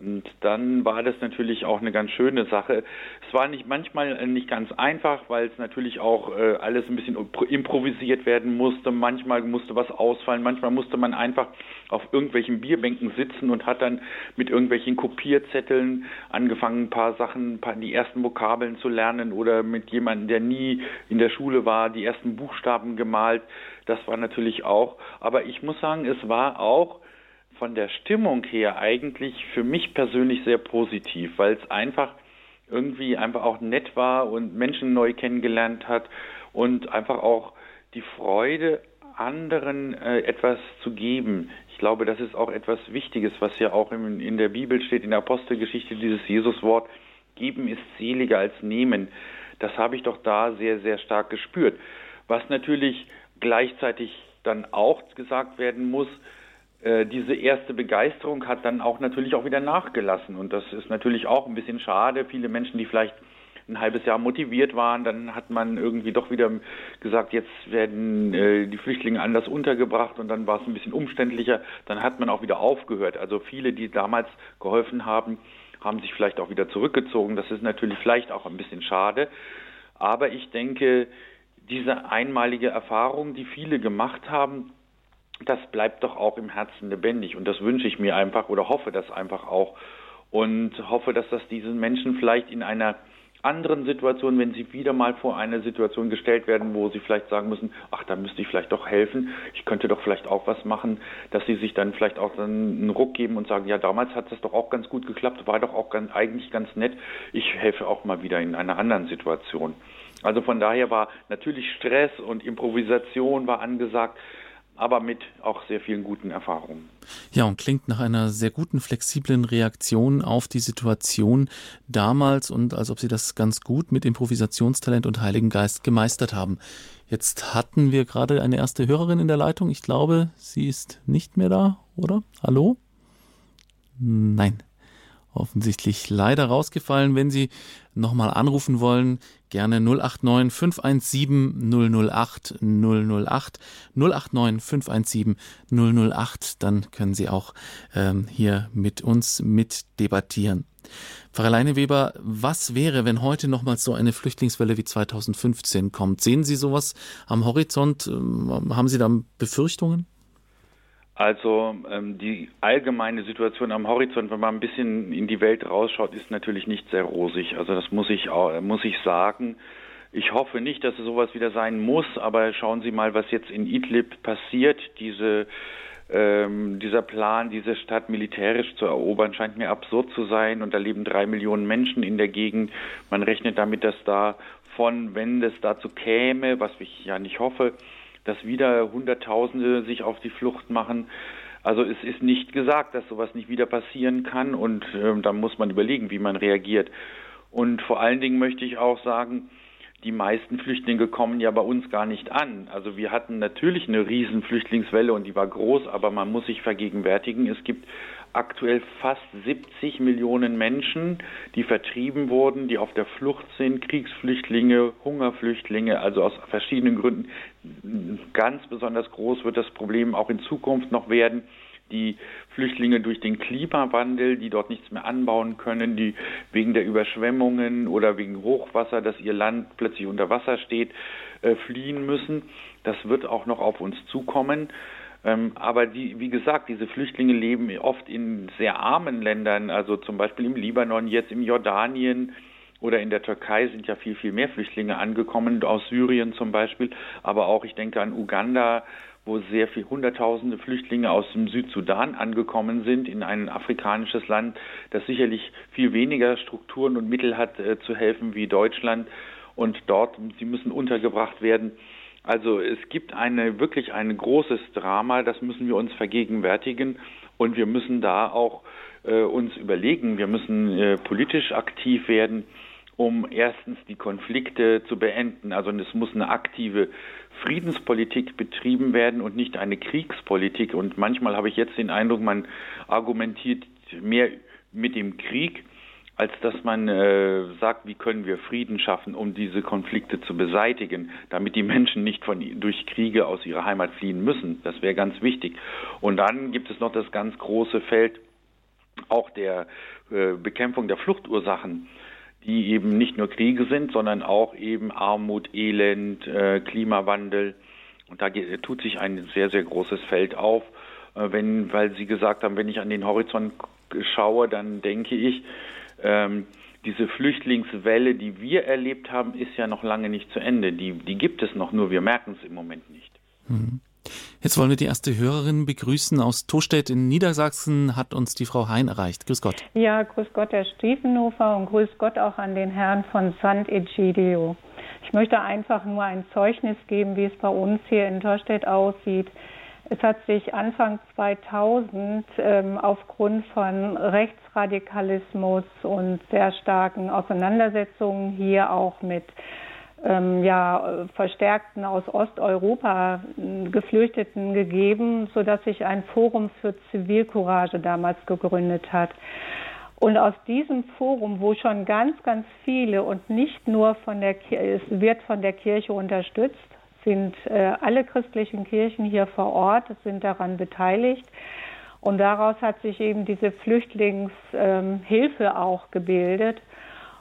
Und dann war das natürlich auch eine ganz schöne Sache. Es war nicht manchmal nicht ganz einfach, weil es natürlich auch äh, alles ein bisschen improvisiert werden musste. Manchmal musste was ausfallen, manchmal musste man einfach auf irgendwelchen Bierbänken sitzen und hat dann mit irgendwelchen Kopierzetteln angefangen, ein paar Sachen, ein paar, die ersten Vokabeln zu lernen oder mit jemandem, der nie in der Schule war, die ersten Buchstaben gemalt. Das war natürlich auch. Aber ich muss sagen, es war auch von der Stimmung her eigentlich für mich persönlich sehr positiv, weil es einfach irgendwie einfach auch nett war und Menschen neu kennengelernt hat und einfach auch die Freude, anderen äh, etwas zu geben. Ich glaube, das ist auch etwas Wichtiges, was ja auch in, in der Bibel steht, in der Apostelgeschichte, dieses Jesuswort, geben ist seliger als nehmen. Das habe ich doch da sehr, sehr stark gespürt. Was natürlich gleichzeitig dann auch gesagt werden muss, diese erste Begeisterung hat dann auch natürlich auch wieder nachgelassen. Und das ist natürlich auch ein bisschen schade. Viele Menschen, die vielleicht ein halbes Jahr motiviert waren, dann hat man irgendwie doch wieder gesagt, jetzt werden äh, die Flüchtlinge anders untergebracht und dann war es ein bisschen umständlicher. Dann hat man auch wieder aufgehört. Also viele, die damals geholfen haben, haben sich vielleicht auch wieder zurückgezogen. Das ist natürlich vielleicht auch ein bisschen schade. Aber ich denke, diese einmalige Erfahrung, die viele gemacht haben, das bleibt doch auch im Herzen lebendig. Und das wünsche ich mir einfach oder hoffe das einfach auch. Und hoffe, dass das diesen Menschen vielleicht in einer anderen Situation, wenn sie wieder mal vor eine Situation gestellt werden, wo sie vielleicht sagen müssen, ach, da müsste ich vielleicht doch helfen, ich könnte doch vielleicht auch was machen, dass sie sich dann vielleicht auch einen Ruck geben und sagen, ja, damals hat das doch auch ganz gut geklappt, war doch auch ganz, eigentlich ganz nett, ich helfe auch mal wieder in einer anderen Situation. Also von daher war natürlich Stress und Improvisation war angesagt, aber mit auch sehr vielen guten Erfahrungen. Ja, und klingt nach einer sehr guten, flexiblen Reaktion auf die Situation damals und als ob Sie das ganz gut mit Improvisationstalent und Heiligen Geist gemeistert haben. Jetzt hatten wir gerade eine erste Hörerin in der Leitung. Ich glaube, sie ist nicht mehr da, oder? Hallo? Nein offensichtlich leider rausgefallen. Wenn Sie nochmal anrufen wollen, gerne 089 517 008 008 089 517 008, dann können Sie auch ähm, hier mit uns mit debattieren. Pfarrer Leineweber, was wäre, wenn heute nochmals so eine Flüchtlingswelle wie 2015 kommt? Sehen Sie sowas am Horizont? Ähm, haben Sie da Befürchtungen? Also ähm, die allgemeine Situation am Horizont, wenn man ein bisschen in die Welt rausschaut, ist natürlich nicht sehr rosig. Also das muss ich auch, muss ich sagen. Ich hoffe nicht, dass es sowas wieder sein muss, aber schauen Sie mal, was jetzt in Idlib passiert. Diese, ähm, dieser Plan, diese Stadt militärisch zu erobern, scheint mir absurd zu sein. Und da leben drei Millionen Menschen in der Gegend. Man rechnet damit, dass da von, wenn es dazu käme, was ich ja nicht hoffe, dass wieder Hunderttausende sich auf die Flucht machen. Also es ist nicht gesagt, dass sowas nicht wieder passieren kann und äh, da muss man überlegen, wie man reagiert. Und vor allen Dingen möchte ich auch sagen, die meisten Flüchtlinge kommen ja bei uns gar nicht an. Also wir hatten natürlich eine riesen Flüchtlingswelle und die war groß, aber man muss sich vergegenwärtigen, es gibt aktuell fast 70 Millionen Menschen, die vertrieben wurden, die auf der Flucht sind, Kriegsflüchtlinge, Hungerflüchtlinge, also aus verschiedenen Gründen. Ganz besonders groß wird das Problem auch in Zukunft noch werden. Die Flüchtlinge durch den Klimawandel, die dort nichts mehr anbauen können, die wegen der Überschwemmungen oder wegen Hochwasser, dass ihr Land plötzlich unter Wasser steht, äh, fliehen müssen. Das wird auch noch auf uns zukommen. Ähm, aber die, wie gesagt, diese Flüchtlinge leben oft in sehr armen Ländern, also zum Beispiel im Libanon, jetzt im Jordanien oder in der Türkei sind ja viel, viel mehr Flüchtlinge angekommen, aus Syrien zum Beispiel, aber auch, ich denke an Uganda, wo sehr viele Hunderttausende Flüchtlinge aus dem Südsudan angekommen sind, in ein afrikanisches Land, das sicherlich viel weniger Strukturen und Mittel hat, äh, zu helfen wie Deutschland. Und dort, sie müssen untergebracht werden. Also es gibt eine wirklich ein großes Drama, das müssen wir uns vergegenwärtigen und wir müssen da auch äh, uns überlegen, wir müssen äh, politisch aktiv werden, um erstens die Konflikte zu beenden. Also es muss eine aktive Friedenspolitik betrieben werden und nicht eine Kriegspolitik. Und manchmal habe ich jetzt den Eindruck, man argumentiert mehr mit dem Krieg als dass man äh, sagt, wie können wir Frieden schaffen, um diese Konflikte zu beseitigen, damit die Menschen nicht von, durch Kriege aus ihrer Heimat fliehen müssen. Das wäre ganz wichtig. Und dann gibt es noch das ganz große Feld auch der äh, Bekämpfung der Fluchtursachen, die eben nicht nur Kriege sind, sondern auch eben Armut, Elend, äh, Klimawandel. Und da geht, tut sich ein sehr, sehr großes Feld auf. Äh, wenn, weil Sie gesagt haben, wenn ich an den Horizont schaue, dann denke ich, ähm, diese Flüchtlingswelle, die wir erlebt haben, ist ja noch lange nicht zu Ende. Die, die gibt es noch, nur wir merken es im Moment nicht. Mhm. Jetzt wollen wir die erste Hörerin begrüßen. Aus Tostedt in Niedersachsen hat uns die Frau Hein erreicht. Grüß Gott. Ja, grüß Gott, Herr Stiefenhofer und grüß Gott auch an den Herrn von Sant'Egidio. Ich möchte einfach nur ein Zeugnis geben, wie es bei uns hier in Tostedt aussieht. Es hat sich Anfang 2000 ähm, aufgrund von Rechtsradikalismus und sehr starken Auseinandersetzungen hier auch mit ähm, ja, Verstärkten aus Osteuropa äh, Geflüchteten gegeben, sodass sich ein Forum für Zivilcourage damals gegründet hat. Und aus diesem Forum, wo schon ganz, ganz viele und nicht nur von der Kirche, es wird von der Kirche unterstützt, sind äh, alle christlichen Kirchen hier vor Ort, sind daran beteiligt. Und daraus hat sich eben diese Flüchtlingshilfe ähm, auch gebildet.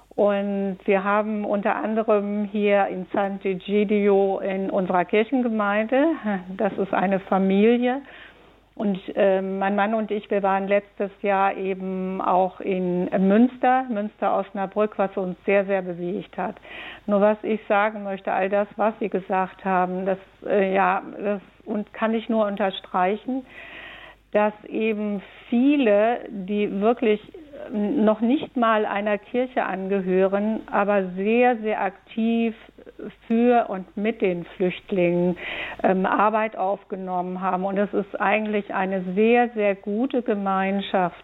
Und wir haben unter anderem hier in Sant'Egidio in unserer Kirchengemeinde, das ist eine Familie, und äh, mein Mann und ich, wir waren letztes Jahr eben auch in Münster, Münster Osnabrück, was uns sehr, sehr bewegt hat. Nur was ich sagen möchte, all das, was Sie gesagt haben, das äh, ja, das und kann ich nur unterstreichen, dass eben viele, die wirklich noch nicht mal einer Kirche angehören, aber sehr, sehr aktiv für und mit den Flüchtlingen ähm, Arbeit aufgenommen haben. Und es ist eigentlich eine sehr, sehr gute Gemeinschaft.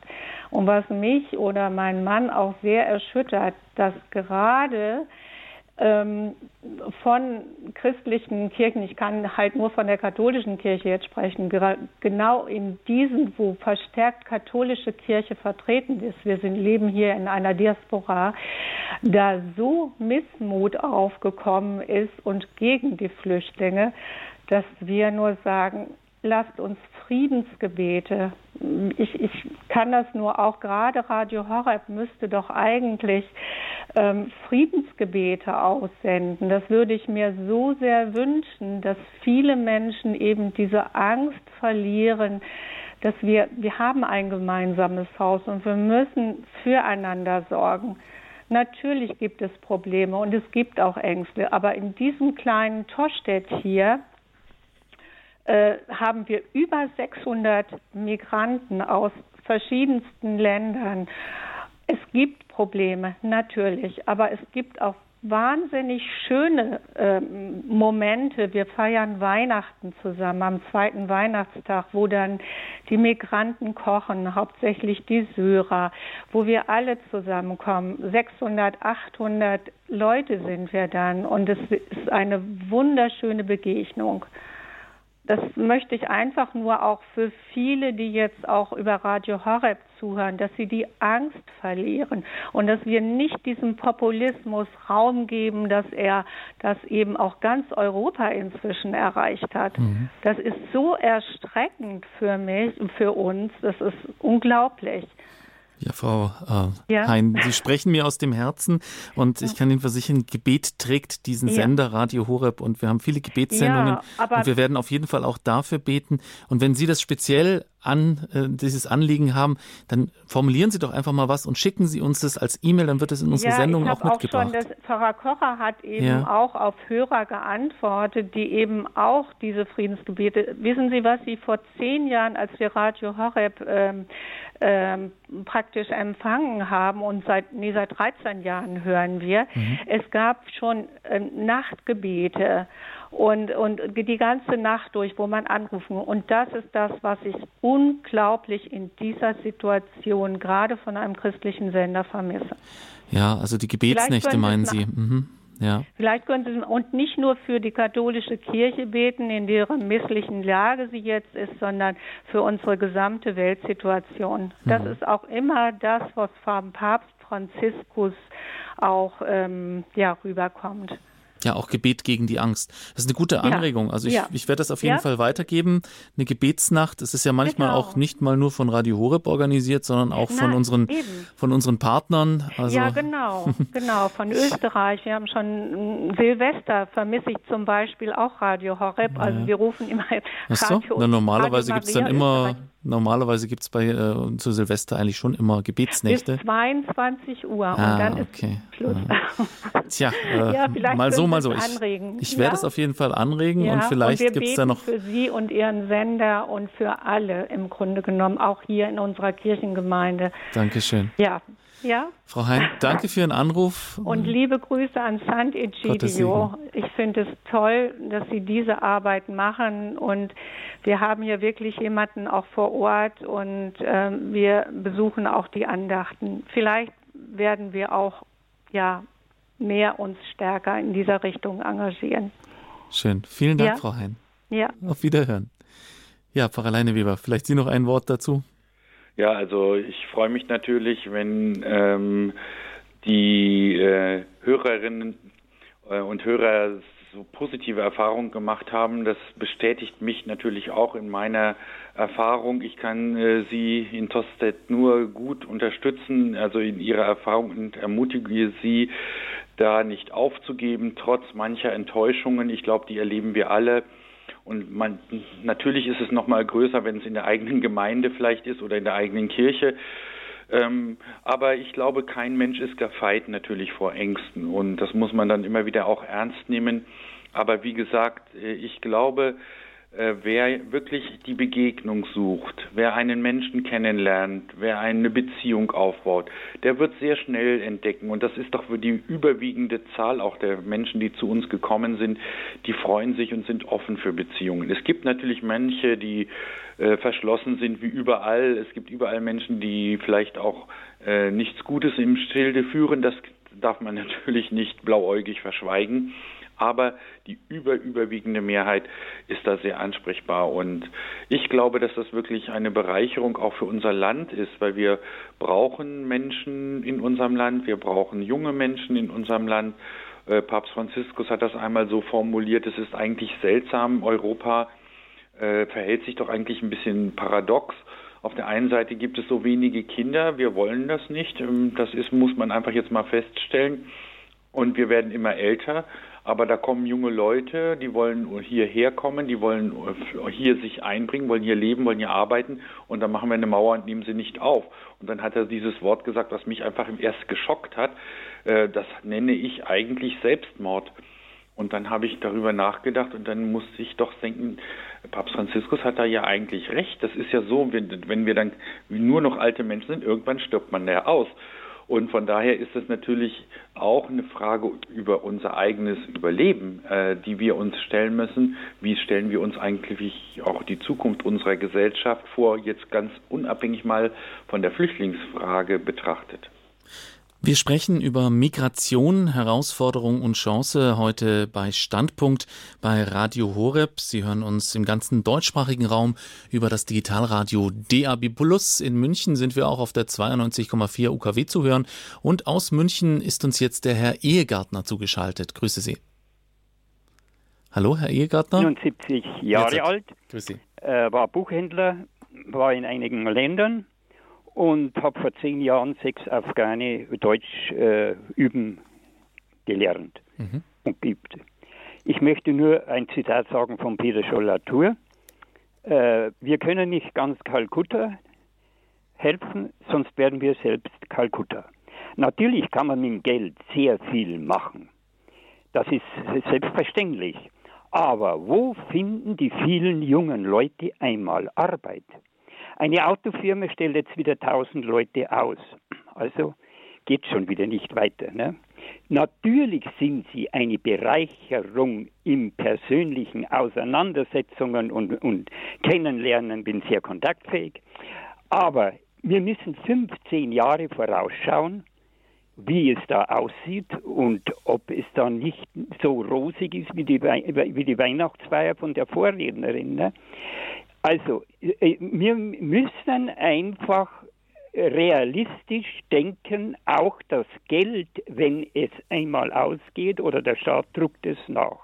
Und was mich oder meinen Mann auch sehr erschüttert, dass gerade von christlichen Kirchen, ich kann halt nur von der katholischen Kirche jetzt sprechen, genau in diesen, wo verstärkt katholische Kirche vertreten ist, wir sind, leben hier in einer Diaspora, da so Missmut aufgekommen ist und gegen die Flüchtlinge, dass wir nur sagen, lasst uns Friedensgebete. Ich, ich kann das nur auch gerade Radio Horeb müsste doch eigentlich ähm, Friedensgebete aussenden. Das würde ich mir so sehr wünschen, dass viele Menschen eben diese Angst verlieren, dass wir, wir haben ein gemeinsames Haus und wir müssen füreinander sorgen. Natürlich gibt es Probleme und es gibt auch Ängste, aber in diesem kleinen Toschstedt hier, äh, haben wir über 600 Migranten aus verschiedensten Ländern. Es gibt Probleme, natürlich, aber es gibt auch wahnsinnig schöne äh, Momente. Wir feiern Weihnachten zusammen am zweiten Weihnachtstag, wo dann die Migranten kochen, hauptsächlich die Syrer, wo wir alle zusammenkommen. 600, 800 Leute sind wir dann und es ist eine wunderschöne Begegnung das möchte ich einfach nur auch für viele, die jetzt auch über Radio Horeb zuhören, dass sie die Angst verlieren und dass wir nicht diesem Populismus Raum geben, dass er das eben auch ganz Europa inzwischen erreicht hat. Mhm. Das ist so erstreckend für mich und für uns, das ist unglaublich. Ja, Frau äh, ja. Hein, Sie sprechen mir aus dem Herzen und ja. ich kann Ihnen versichern, Gebet trägt diesen ja. Sender Radio Horeb und wir haben viele Gebetssendungen und wir werden auf jeden Fall auch dafür beten. Und wenn Sie das speziell an äh, dieses Anliegen haben, dann formulieren Sie doch einfach mal was und schicken Sie uns das als E-Mail, dann wird es in unsere ja, Sendung auch mitgebracht. Auch schon, Pfarrer Kocher hat eben ja. auch auf Hörer geantwortet, die eben auch diese Friedensgebete. Wissen Sie was? Sie vor zehn Jahren, als wir Radio Horeb ähm, ähm, praktisch empfangen haben und seit nee, seit 13 Jahren hören wir, mhm. es gab schon ähm, Nachtgebete und, und die ganze Nacht durch, wo man anrufen. Und das ist das, was ich unglaublich in dieser Situation gerade von einem christlichen Sender vermisse. Ja, also die Gebetsnächte meinen Sie. Mhm. Ja. Vielleicht können Sie und nicht nur für die katholische Kirche beten, in deren misslichen Lage sie jetzt ist, sondern für unsere gesamte Weltsituation. Das mhm. ist auch immer das, was vom Papst Franziskus auch ähm, ja, rüberkommt. Ja, auch Gebet gegen die Angst. Das ist eine gute Anregung. Also ich, ja. ich werde das auf jeden ja. Fall weitergeben. Eine Gebetsnacht. Es ist ja manchmal genau. auch nicht mal nur von Radio Horeb organisiert, sondern auch Nein, von unseren, von unseren Partnern. Also ja, genau, genau. Von Österreich. Wir haben schon Silvester vermisse ich zum Beispiel auch Radio Horeb. Also wir rufen immer Ach so? Radio. Na, normalerweise gibt es dann immer Normalerweise gibt es bei äh, zu Silvester eigentlich schon immer Gebetsnächte. Bis 22 Uhr und ah, dann okay. ist Schluss. Ah. Tja, äh, ja, mal so, mal so. Ich, ich werde es auf jeden Fall anregen und vielleicht gibt es da noch. Für Sie und Ihren Sender und für alle im Grunde genommen, auch hier in unserer Kirchengemeinde. Dankeschön. Ja, ja. Frau Hein, danke für Ihren Anruf. Und liebe Grüße an Sant'Egidio. Ich finde es toll, dass Sie diese Arbeit machen und wir haben hier wirklich jemanden auch vor Ort und äh, wir besuchen auch die Andachten. Vielleicht werden wir auch ja mehr uns stärker in dieser Richtung engagieren. Schön. Vielen Dank, ja? Frau Hein. Ja. Auf Wiederhören. Ja, Pfarrer Leineweber, vielleicht Sie noch ein Wort dazu? Ja, also ich freue mich natürlich, wenn ähm, die äh, Hörerinnen äh, und Hörer so positive Erfahrungen gemacht haben. Das bestätigt mich natürlich auch in meiner Erfahrung. Ich kann äh, Sie in Tostedt nur gut unterstützen, also in Ihrer Erfahrung und ermutige Sie, da nicht aufzugeben, trotz mancher Enttäuschungen. Ich glaube, die erleben wir alle. Und man, natürlich ist es noch mal größer, wenn es in der eigenen Gemeinde vielleicht ist oder in der eigenen Kirche. Ähm, aber ich glaube, kein Mensch ist gefeit natürlich vor Ängsten und das muss man dann immer wieder auch ernst nehmen. Aber wie gesagt, äh, ich glaube, wer wirklich die Begegnung sucht, wer einen Menschen kennenlernt, wer eine Beziehung aufbaut, der wird sehr schnell entdecken. Und das ist doch für die überwiegende Zahl auch der Menschen, die zu uns gekommen sind, die freuen sich und sind offen für Beziehungen. Es gibt natürlich manche, die äh, verschlossen sind wie überall. Es gibt überall Menschen, die vielleicht auch äh, nichts Gutes im Schilde führen. Das darf man natürlich nicht blauäugig verschweigen. Aber die über, überwiegende Mehrheit ist da sehr ansprechbar. Und ich glaube, dass das wirklich eine Bereicherung auch für unser Land ist, weil wir brauchen Menschen in unserem Land, wir brauchen junge Menschen in unserem Land. Äh, Papst Franziskus hat das einmal so formuliert, es ist eigentlich seltsam, Europa äh, verhält sich doch eigentlich ein bisschen paradox. Auf der einen Seite gibt es so wenige Kinder, wir wollen das nicht. Ähm, das ist, muss man einfach jetzt mal feststellen. Und wir werden immer älter. Aber da kommen junge Leute, die wollen hierher kommen, die wollen hier sich einbringen, wollen hier leben, wollen hier arbeiten. Und dann machen wir eine Mauer und nehmen sie nicht auf. Und dann hat er dieses Wort gesagt, was mich einfach erst geschockt hat. Äh, das nenne ich eigentlich Selbstmord. Und dann habe ich darüber nachgedacht und dann musste ich doch denken, Papst Franziskus hat da ja eigentlich recht. Das ist ja so, wenn, wir dann nur noch alte Menschen sind, irgendwann stirbt man ja aus. Und von daher ist es natürlich auch eine Frage über unser eigenes Überleben, äh, die wir uns stellen müssen. Wie stellen wir uns eigentlich auch die Zukunft unserer Gesellschaft vor, jetzt ganz unabhängig mal von der Flüchtlingsfrage betrachtet? Wir sprechen über Migration, Herausforderung und Chance heute bei Standpunkt bei Radio Horeb. Sie hören uns im ganzen deutschsprachigen Raum über das Digitalradio DAB Plus. In München sind wir auch auf der 92,4 UKW zu hören. Und aus München ist uns jetzt der Herr Ehegartner zugeschaltet. Grüße Sie. Hallo, Herr Ehegartner. 79 Jahre alt. Grüße Sie. Äh, war Buchhändler, war in einigen Ländern und habe vor zehn Jahren sechs Afghane Deutsch äh, üben gelernt mhm. und geübt. Ich möchte nur ein Zitat sagen von Peter Scholl-Latour. Äh, wir können nicht ganz Kalkutta helfen, sonst werden wir selbst Kalkutta. Natürlich kann man mit Geld sehr viel machen. Das ist selbstverständlich. Aber wo finden die vielen jungen Leute einmal Arbeit? Eine Autofirma stellt jetzt wieder 1000 Leute aus. Also geht schon wieder nicht weiter. Ne? Natürlich sind sie eine Bereicherung in persönlichen Auseinandersetzungen und, und Kennenlernen, bin sehr kontaktfähig. Aber wir müssen 15 Jahre vorausschauen, wie es da aussieht und ob es dann nicht so rosig ist wie die, wie die Weihnachtsfeier von der Vorrednerin. Ne? Also, äh, wir müssen einfach realistisch denken, auch das Geld, wenn es einmal ausgeht oder der Staat druckt es nach.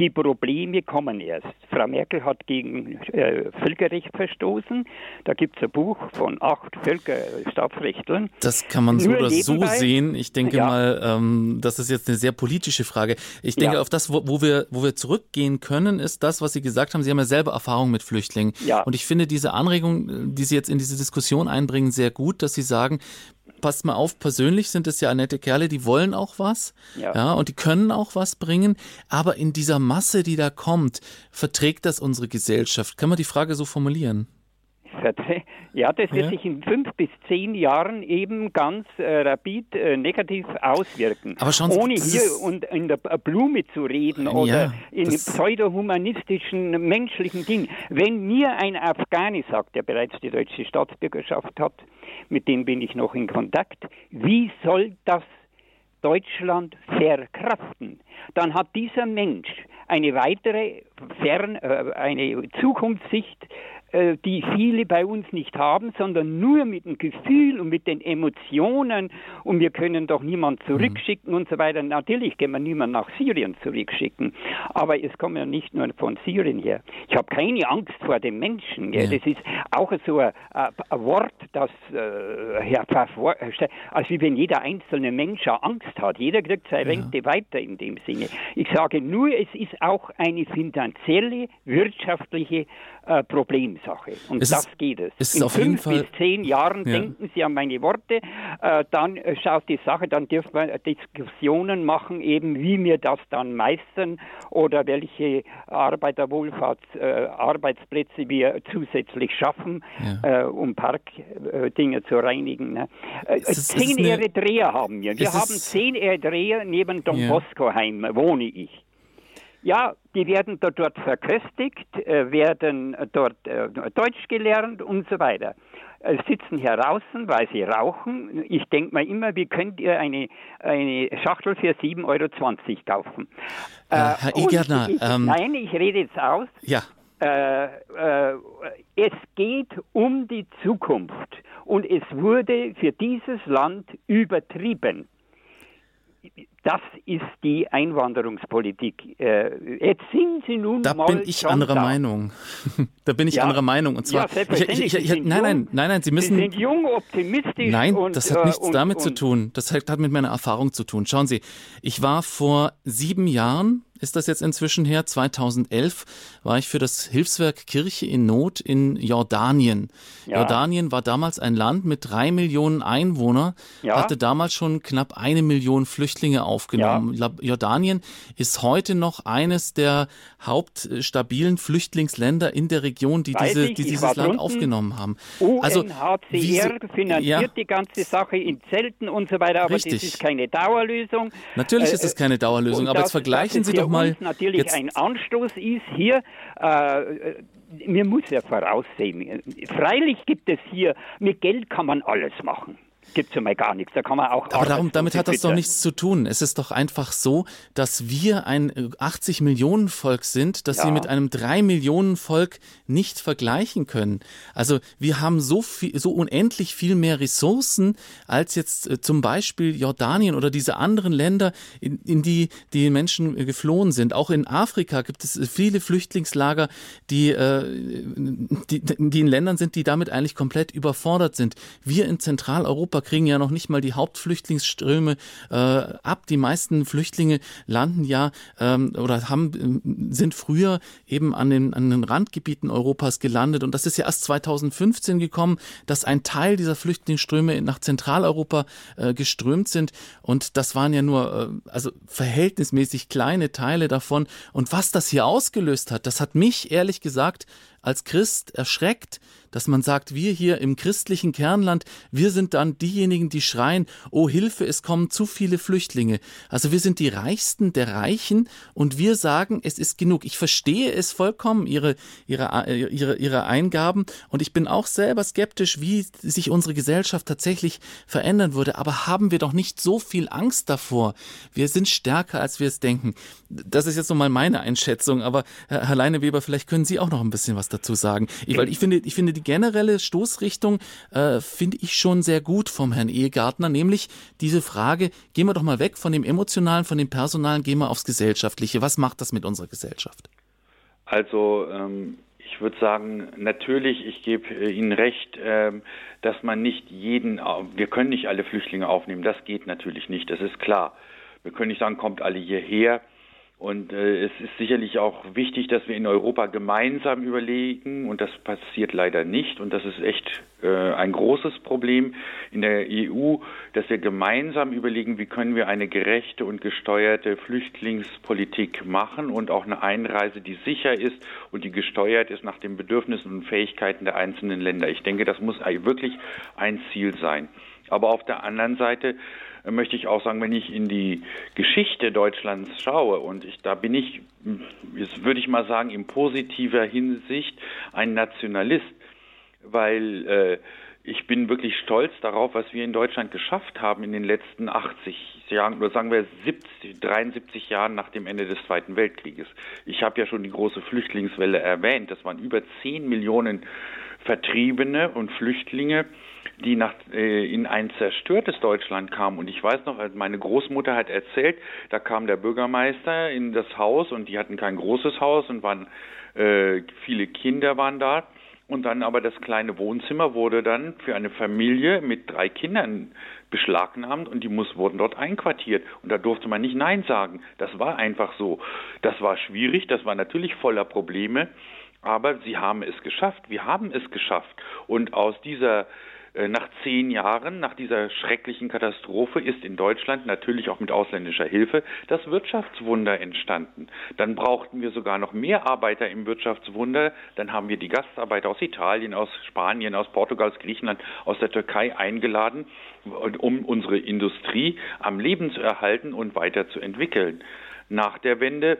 Die Probleme kommen erst. Frau Merkel hat gegen äh, Völkerrecht verstoßen. Da gibt es ein Buch von acht Völkerstaatsrechtlern. Das kann man so Nur oder nebenbei. so sehen. Ich denke ja. mal, ähm, das ist jetzt eine sehr politische Frage. Ich denke, ja. auf das, wo, wo, wir, wo wir zurückgehen können, ist das, was Sie gesagt haben. Sie haben ja selber Erfahrung mit Flüchtlingen. Ja. Und ich finde diese Anregung, die Sie jetzt in diese Diskussion einbringen, sehr gut, dass Sie sagen, passt mal auf, persönlich sind es ja nette Kerle, die wollen auch was, ja. ja, und die können auch was bringen, aber in dieser Masse, die da kommt, verträgt das unsere Gesellschaft? Kann man die Frage so formulieren? Ja, das wird ja. sich in fünf bis zehn Jahren eben ganz äh, rapid äh, negativ auswirken. Aber Sie, Ohne hier und in der Blume zu reden oder ja, in pseudohumanistischen menschlichen Dingen. Wenn mir ein Afghani sagt, der bereits die deutsche Staatsbürgerschaft hat, mit dem bin ich noch in Kontakt, wie soll das Deutschland verkraften? Dann hat dieser Mensch eine weitere Fern, äh, eine Zukunftssicht, die viele bei uns nicht haben, sondern nur mit dem Gefühl und mit den Emotionen und wir können doch niemand mhm. zurückschicken mhm. und so weiter. Natürlich können wir niemand nach Syrien zurückschicken, aber es kommt ja nicht nur von Syrien her. Ich habe keine Angst vor den Menschen. Ja. Das ist auch so ein, ein, ein Wort, das äh, als wie wenn jeder einzelne Mensch Angst hat. Jeder kriegt seine Rente ja. weiter in dem Sinne. Ich sage nur, es ist auch eine finanzielle, wirtschaftliche äh, Problemsache. Und es das ist, geht es. es In fünf bis zehn Jahren ja. denken Sie an meine Worte, äh, dann äh, schaut die Sache, dann dürfen wir Diskussionen machen, eben wie wir das dann meistern oder welche Arbeiterwohlfahrts, äh, Arbeitsplätze wir zusätzlich schaffen, ja. Äh, um Parkdinge zu reinigen. Ne? Ist, zehn Eritreer haben wir. Wir haben zehn Eritreer neben Don. Bosco Heim, wohne ich. Ja, die werden dort, verköstigt, äh, werden dort äh, Deutsch gelernt und so weiter. Äh, sitzen hier draußen, weil sie rauchen. Ich denke mal immer, wie könnt ihr eine, eine Schachtel für 7,20 Euro kaufen? Äh, Herr Igerner, ähm, nein, ich rede jetzt aus. Ja. Äh, äh, es geht um die Zukunft und es wurde für dieses Land übertrieben. Das ist die Einwanderungspolitik. Äh, jetzt sind Sie nun da mal bin ich anderer da. Meinung. da bin ich ja. anderer Meinung. Und zwar, ja, ich, ich, ich, nein, nein, nein, nein, Sie müssen. Sie sind jung, optimistisch. Nein, und, das hat nichts und, damit und, zu tun. Das hat, hat mit meiner Erfahrung zu tun. Schauen Sie, ich war vor sieben Jahren ist das jetzt inzwischen her. 2011 war ich für das Hilfswerk Kirche in Not in Jordanien. Ja. Jordanien war damals ein Land mit drei Millionen Einwohnern, ja. hatte damals schon knapp eine Million Flüchtlinge aufgenommen. Ja. Jordanien ist heute noch eines der hauptstabilen Flüchtlingsländer in der Region, die, diese, die dieses Land aufgenommen haben. Also, UNHCR finanziert die ganze Sache in Zelten und so weiter, aber Richtig. das ist keine Dauerlösung. Natürlich äh, ist es keine Dauerlösung, aber jetzt vergleichen Sie doch mal mal. natürlich jetzt ein Anstoß ist hier, äh, mir muss ja voraussehen. Freilich gibt es hier, mit Geld kann man alles machen gibt es ja mal gar nichts. Da kann man auch. Aber darum, damit hat das doch nichts zu tun. Es ist doch einfach so, dass wir ein 80 äh, Millionen Volk sind, dass ja. sie mit einem 3 Millionen Volk nicht vergleichen können. Also wir haben so viel, so unendlich viel mehr Ressourcen als jetzt äh, zum Beispiel Jordanien oder diese anderen Länder, in, in die die Menschen äh, geflohen sind. Auch in Afrika gibt es viele Flüchtlingslager, die, äh, die, die in Ländern sind, die damit eigentlich komplett überfordert sind. Wir in Zentraleuropa kriegen ja noch nicht mal die Hauptflüchtlingsströme äh, ab. Die meisten Flüchtlinge landen ja ähm, oder haben, sind früher eben an den, an den Randgebieten Europas gelandet. Und das ist ja erst 2015 gekommen, dass ein Teil dieser Flüchtlingsströme nach Zentraleuropa äh, geströmt sind. Und das waren ja nur äh, also verhältnismäßig kleine Teile davon. Und was das hier ausgelöst hat, das hat mich ehrlich gesagt als Christ erschreckt, dass man sagt, wir hier im christlichen Kernland, wir sind dann diejenigen, die schreien, oh Hilfe, es kommen zu viele Flüchtlinge. Also wir sind die Reichsten der Reichen und wir sagen, es ist genug. Ich verstehe es vollkommen, ihre, ihre, ihre, ihre Eingaben und ich bin auch selber skeptisch, wie sich unsere Gesellschaft tatsächlich verändern würde. Aber haben wir doch nicht so viel Angst davor. Wir sind stärker, als wir es denken. Das ist jetzt nochmal meine Einschätzung, aber Herr Leineweber, vielleicht können Sie auch noch ein bisschen was dazu sagen. Ich, weil ich finde, ich finde die generelle Stoßrichtung äh, finde ich schon sehr gut vom Herrn Ehegartner, nämlich diese Frage, gehen wir doch mal weg von dem Emotionalen, von dem Personalen, gehen wir aufs Gesellschaftliche. Was macht das mit unserer Gesellschaft? Also ähm, ich würde sagen, natürlich, ich gebe äh, Ihnen recht, ähm, dass man nicht jeden, wir können nicht alle Flüchtlinge aufnehmen, das geht natürlich nicht, das ist klar. Wir können nicht sagen, kommt alle hierher. Und äh, es ist sicherlich auch wichtig, dass wir in Europa gemeinsam überlegen, und das passiert leider nicht, und das ist echt äh, ein großes Problem in der EU, dass wir gemeinsam überlegen, wie können wir eine gerechte und gesteuerte Flüchtlingspolitik machen und auch eine Einreise, die sicher ist und die gesteuert ist nach den Bedürfnissen und Fähigkeiten der einzelnen Länder. Ich denke, das muss wirklich ein Ziel sein. Aber auf der anderen Seite möchte ich auch sagen, wenn ich in die Geschichte Deutschlands schaue und ich, da bin ich, jetzt würde ich mal sagen, in positiver Hinsicht ein Nationalist, weil äh, ich bin wirklich stolz darauf, was wir in Deutschland geschafft haben in den letzten 80 Jahren oder sagen wir 70, 73 Jahren nach dem Ende des Zweiten Weltkrieges. Ich habe ja schon die große Flüchtlingswelle erwähnt. Das waren über 10 Millionen Vertriebene und Flüchtlinge die nach, äh, in ein zerstörtes Deutschland kamen. Und ich weiß noch, meine Großmutter hat erzählt, da kam der Bürgermeister in das Haus und die hatten kein großes Haus und waren äh, viele Kinder waren da. Und dann aber das kleine Wohnzimmer wurde dann für eine Familie mit drei Kindern beschlagnahmt und die muss, wurden dort einquartiert. Und da durfte man nicht Nein sagen. Das war einfach so. Das war schwierig, das war natürlich voller Probleme, aber sie haben es geschafft. Wir haben es geschafft. Und aus dieser äh, nach zehn Jahren, nach dieser schrecklichen Katastrophe, ist in Deutschland natürlich auch mit ausländischer Hilfe das Wirtschaftswunder entstanden. Dann brauchten wir sogar noch mehr Arbeiter im Wirtschaftswunder. Dann haben wir die Gastarbeiter aus Italien, aus Spanien, aus Portugal, aus Griechenland, aus der Türkei eingeladen, um unsere Industrie am Leben zu erhalten und weiterzuentwickeln. Nach der Wende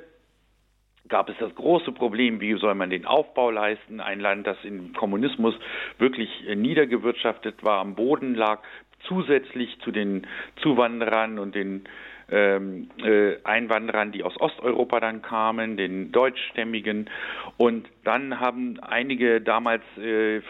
gab es das große Problem, wie soll man den Aufbau leisten? Ein Land, das im Kommunismus wirklich äh, niedergewirtschaftet war, am Boden lag, zusätzlich zu den Zuwanderern und den ähm, äh, Einwanderern, die aus Osteuropa dann kamen, den deutschstämmigen. Und dann haben einige damals äh,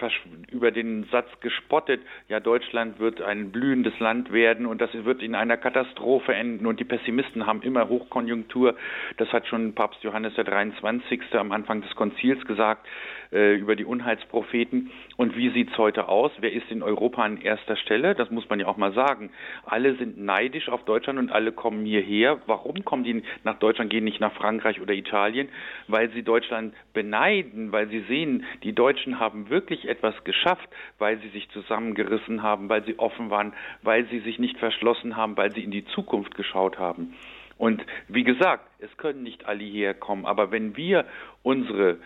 über den Satz gespottet, ja, Deutschland wird ein blühendes Land werden und das wird in einer Katastrophe enden. Und die Pessimisten haben immer Hochkonjunktur. Das hat schon Papst Johannes der 23. am Anfang des Konzils gesagt äh, über die Unheilspropheten. Und wie sieht's heute aus? Wer ist in Europa an erster Stelle? Das muss man ja auch mal sagen. Alle sind neidisch auf Deutschland und alle kommen hierher. Warum kommen die nach Deutschland, gehen nicht nach Frankreich oder Italien? Weil sie Deutschland beneiden, weil sie sehen, die Deutschen haben wirklich etwas geschafft, weil sie sich zusammengerissen haben, weil sie offen waren, weil sie sich nicht verschlossen haben, weil sie in die Zukunft geschaut haben. Und wie gesagt, es können nicht alle hierher kommen, aber wenn wir unsere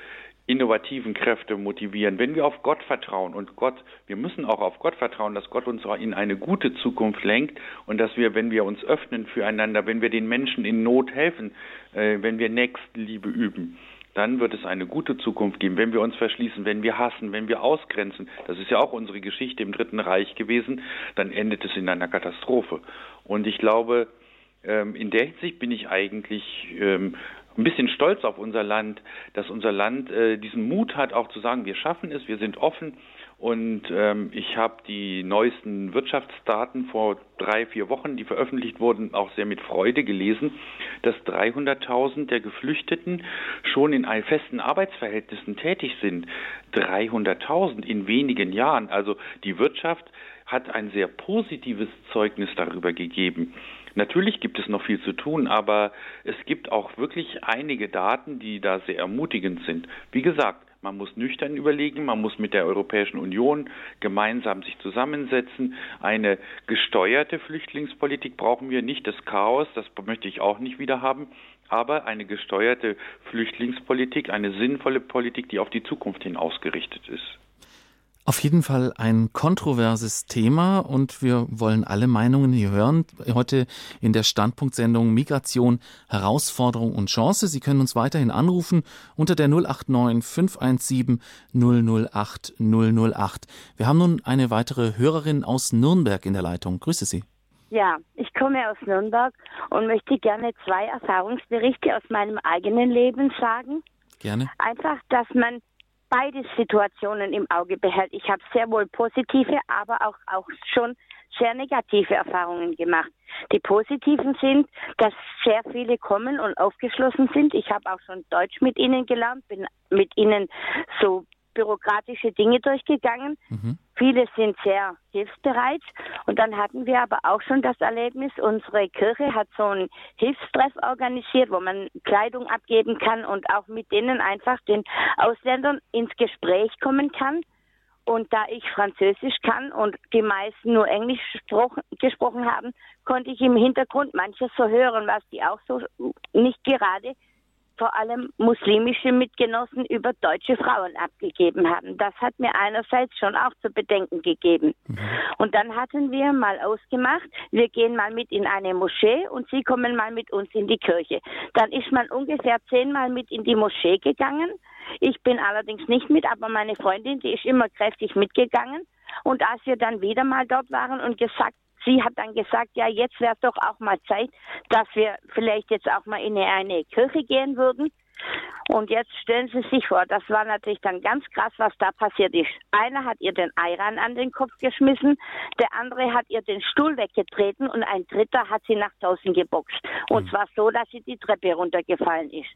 innovativen Kräfte motivieren, wenn wir auf Gott vertrauen und Gott, wir müssen auch auf Gott vertrauen, dass Gott uns in eine gute Zukunft lenkt und dass wir, wenn wir uns öffnen füreinander, wenn wir den Menschen in Not helfen, äh, wenn wir Nächstenliebe üben, dann wird es eine gute Zukunft geben. Wenn wir uns verschließen, wenn wir hassen, wenn wir ausgrenzen, das ist ja auch unsere Geschichte im Dritten Reich gewesen, dann endet es in einer Katastrophe. Und ich glaube, ähm, in der Hinsicht bin ich eigentlich ähm, ein bisschen stolz auf unser Land, dass unser Land äh, diesen Mut hat, auch zu sagen, wir schaffen es, wir sind offen. Und ähm, ich habe die neuesten Wirtschaftsdaten vor drei, vier Wochen, die veröffentlicht wurden, auch sehr mit Freude gelesen, dass 300.000 der Geflüchteten schon in festen Arbeitsverhältnissen tätig sind. 300.000 in wenigen Jahren. Also die Wirtschaft hat ein sehr positives Zeugnis darüber gegeben. Natürlich gibt es noch viel zu tun, aber es gibt auch wirklich einige Daten, die da sehr ermutigend sind. Wie gesagt, man muss nüchtern überlegen, man muss mit der Europäischen Union gemeinsam sich zusammensetzen. Eine gesteuerte Flüchtlingspolitik brauchen wir, nicht das Chaos, das möchte ich auch nicht wieder haben, aber eine gesteuerte Flüchtlingspolitik, eine sinnvolle Politik, die auf die Zukunft hin ausgerichtet ist. Auf jeden Fall ein kontroverses Thema und wir wollen alle Meinungen hier hören. Heute in der Standpunktsendung Migration, Herausforderung und Chance. Sie können uns weiterhin anrufen unter der 089 517 008 008. Wir haben nun eine weitere Hörerin aus Nürnberg in der Leitung. Grüße Sie. Ja, ich komme aus Nürnberg und möchte gerne zwei Erfahrungsberichte aus meinem eigenen Leben sagen. Gerne. Einfach, dass man beide Situationen im Auge behält. Ich habe sehr wohl positive, aber auch, auch schon sehr negative Erfahrungen gemacht. Die positiven sind, dass sehr viele kommen und aufgeschlossen sind. Ich habe auch schon Deutsch mit ihnen gelernt, bin mit ihnen so bürokratische Dinge durchgegangen. Mhm. Viele sind sehr hilfsbereit. Und dann hatten wir aber auch schon das Erlebnis, unsere Kirche hat so einen Hilfstreff organisiert, wo man Kleidung abgeben kann und auch mit denen einfach den Ausländern ins Gespräch kommen kann. Und da ich Französisch kann und die meisten nur Englisch gesprochen haben, konnte ich im Hintergrund manches so hören, was die auch so nicht gerade vor allem muslimische Mitgenossen über deutsche Frauen abgegeben haben. Das hat mir einerseits schon auch zu bedenken gegeben. Mhm. Und dann hatten wir mal ausgemacht, wir gehen mal mit in eine Moschee und Sie kommen mal mit uns in die Kirche. Dann ist man ungefähr zehnmal mit in die Moschee gegangen. Ich bin allerdings nicht mit, aber meine Freundin, die ist immer kräftig mitgegangen. Und als wir dann wieder mal dort waren und gesagt sie hat dann gesagt, ja, jetzt wäre es doch auch mal Zeit, dass wir vielleicht jetzt auch mal in eine Kirche gehen würden. Und jetzt stellen Sie sich vor, das war natürlich dann ganz krass, was da passiert ist. Einer hat ihr den Eiran an den Kopf geschmissen, der andere hat ihr den Stuhl weggetreten und ein dritter hat sie nach draußen geboxt. Und mhm. zwar so, dass sie die Treppe runtergefallen ist.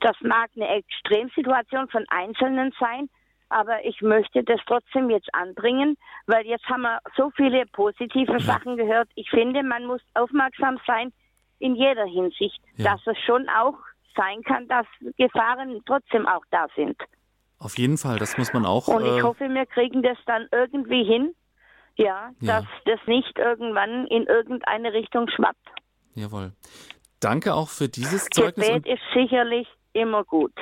Das mag eine Extremsituation von Einzelnen sein, aber ich möchte das trotzdem jetzt anbringen, weil jetzt haben wir so viele positive Sachen gehört. Ich finde, man muss aufmerksam sein in jeder Hinsicht, ja. dass es schon auch sein kann, dass Gefahren trotzdem auch da sind. Auf jeden Fall, das muss man auch. Und ich äh, hoffe, wir kriegen das dann irgendwie hin, ja, ja, dass das nicht irgendwann in irgendeine Richtung schwappt. Jawohl. Danke auch für dieses Zeugnis. Gebet ist sicherlich immer gut.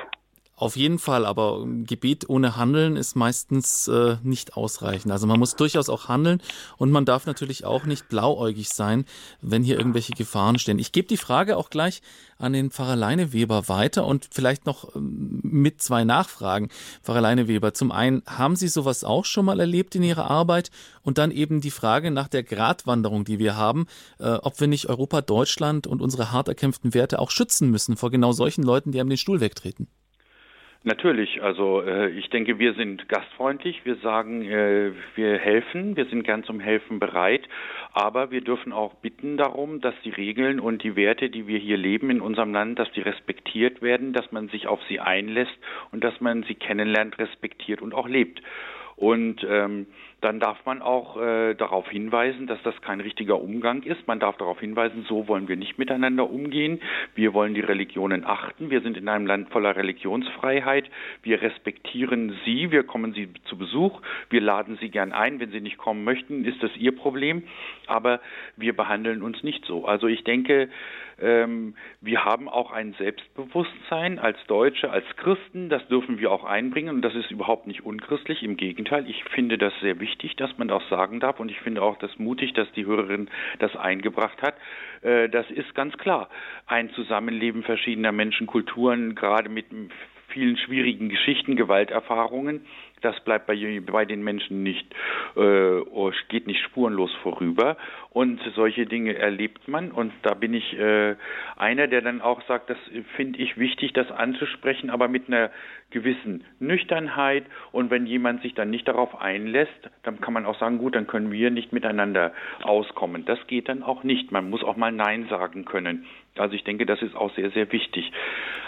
Auf jeden Fall, aber Gebet ohne Handeln ist meistens äh, nicht ausreichend. Also man muss durchaus auch handeln und man darf natürlich auch nicht blauäugig sein, wenn hier irgendwelche Gefahren stehen. Ich gebe die Frage auch gleich an den Pfarrer Leineweber weiter und vielleicht noch ähm, mit zwei Nachfragen. Pfarrer Leineweber, zum einen, haben Sie sowas auch schon mal erlebt in Ihrer Arbeit? Und dann eben die Frage nach der Gratwanderung, die wir haben, äh, ob wir nicht Europa, Deutschland und unsere hart erkämpften Werte auch schützen müssen vor genau solchen Leuten, die einem den Stuhl wegtreten. Natürlich, also äh, ich denke, wir sind gastfreundlich, wir sagen, äh, wir helfen, wir sind gern zum Helfen bereit, aber wir dürfen auch bitten darum, dass die Regeln und die Werte, die wir hier leben in unserem Land, dass die respektiert werden, dass man sich auf sie einlässt und dass man sie kennenlernt, respektiert und auch lebt. Und ähm, dann darf man auch äh, darauf hinweisen, dass das kein richtiger Umgang ist. Man darf darauf hinweisen, so wollen wir nicht miteinander umgehen. Wir wollen die Religionen achten. Wir sind in einem Land voller Religionsfreiheit. Wir respektieren sie. Wir kommen sie zu Besuch. Wir laden sie gern ein. Wenn sie nicht kommen möchten, ist das ihr Problem. Aber wir behandeln uns nicht so. Also ich denke, wir haben auch ein Selbstbewusstsein als Deutsche, als Christen. Das dürfen wir auch einbringen. Und das ist überhaupt nicht unchristlich. Im Gegenteil, ich finde das sehr wichtig, dass man das sagen darf. Und ich finde auch das mutig, dass die Hörerin das eingebracht hat. Äh, das ist ganz klar. Ein Zusammenleben verschiedener Menschen, Kulturen, gerade mit vielen schwierigen Geschichten, Gewalterfahrungen. Das bleibt bei, bei den Menschen nicht, äh, oh, geht nicht spurenlos vorüber. Und solche Dinge erlebt man. Und da bin ich äh, einer, der dann auch sagt, das finde ich wichtig, das anzusprechen, aber mit einer gewissen Nüchternheit. Und wenn jemand sich dann nicht darauf einlässt, dann kann man auch sagen, gut, dann können wir nicht miteinander auskommen. Das geht dann auch nicht. Man muss auch mal Nein sagen können. Also ich denke, das ist auch sehr, sehr wichtig.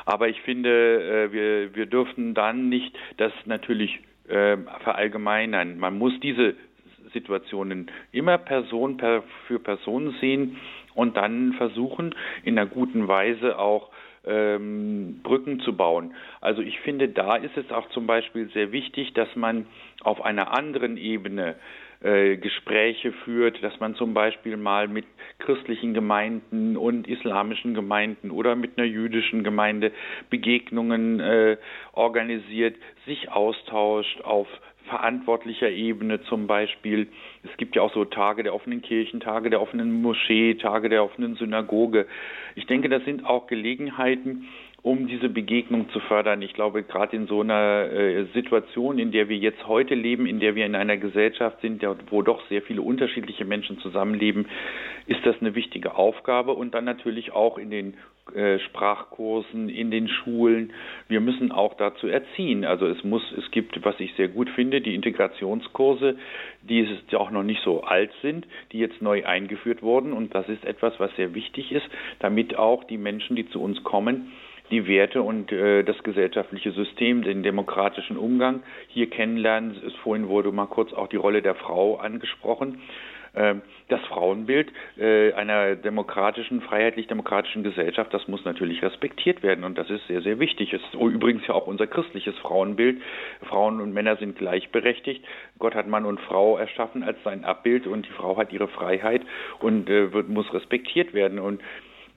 Aber ich finde, äh, wir, wir dürfen dann nicht das natürlich äh, verallgemeinern. Man muss diese Situationen immer Person per, für Person sehen und dann versuchen, in einer guten Weise auch ähm, Brücken zu bauen. Also ich finde, da ist es auch zum Beispiel sehr wichtig, dass man auf einer anderen Ebene äh, Gespräche führt, dass man zum Beispiel mal mit christlichen Gemeinden und islamischen Gemeinden oder mit einer jüdischen Gemeinde Begegnungen äh, organisiert, sich austauscht auf verantwortlicher Ebene zum Beispiel. Es gibt ja auch so Tage der offenen Kirchen, Tage der offenen Moschee, Tage der offenen Synagoge. Ich denke, das sind auch Gelegenheiten, um diese Begegnung zu fördern. Ich glaube, gerade in so einer äh, Situation, in der wir jetzt heute leben, in der wir in einer Gesellschaft sind, wo doch sehr viele unterschiedliche Menschen zusammenleben, ist das eine wichtige Aufgabe und dann natürlich auch in den äh, Sprachkursen, in den Schulen. Wir müssen auch dazu erziehen. Also es muss, es gibt, was ich sehr gut finde, die Integrationskurse, die ja auch noch nicht so alt sind, die jetzt neu eingeführt wurden und das ist etwas, was sehr wichtig ist, damit auch die Menschen, die zu uns kommen, die Werte und äh, das gesellschaftliche System, den demokratischen Umgang hier kennenlernen. Es vorhin wurde mal kurz auch die Rolle der Frau angesprochen. Ähm, das Frauenbild äh, einer demokratischen, freiheitlich-demokratischen Gesellschaft, das muss natürlich respektiert werden und das ist sehr, sehr wichtig. Es ist übrigens ja auch unser christliches Frauenbild. Frauen und Männer sind gleichberechtigt. Gott hat Mann und Frau erschaffen als sein Abbild und die Frau hat ihre Freiheit und äh, wird, muss respektiert werden. Und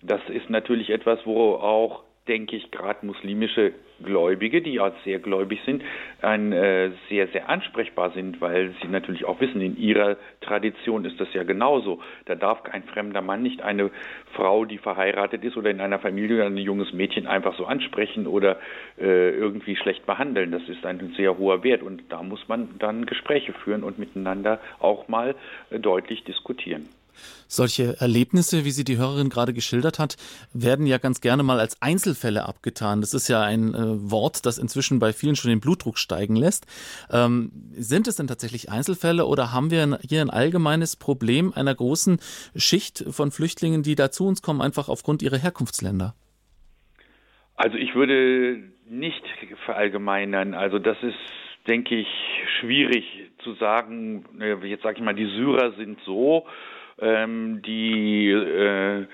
das ist natürlich etwas, wo auch denke ich, gerade muslimische Gläubige, die ja sehr gläubig sind, ein, äh, sehr, sehr ansprechbar sind, weil sie natürlich auch wissen, in ihrer Tradition ist das ja genauso. Da darf ein fremder Mann nicht eine Frau, die verheiratet ist oder in einer Familie ein junges Mädchen einfach so ansprechen oder äh, irgendwie schlecht behandeln. Das ist ein sehr hoher Wert und da muss man dann Gespräche führen und miteinander auch mal äh, deutlich diskutieren. Solche Erlebnisse, wie sie die Hörerin gerade geschildert hat, werden ja ganz gerne mal als Einzelfälle abgetan. Das ist ja ein äh, Wort, das inzwischen bei vielen schon den Blutdruck steigen lässt. Ähm, sind es denn tatsächlich Einzelfälle oder haben wir hier ein allgemeines Problem einer großen Schicht von Flüchtlingen, die da zu uns kommen, einfach aufgrund ihrer Herkunftsländer? Also ich würde nicht verallgemeinern. Also das ist, denke ich, schwierig zu sagen. Jetzt sage ich mal, die Syrer sind so ähm, die äh,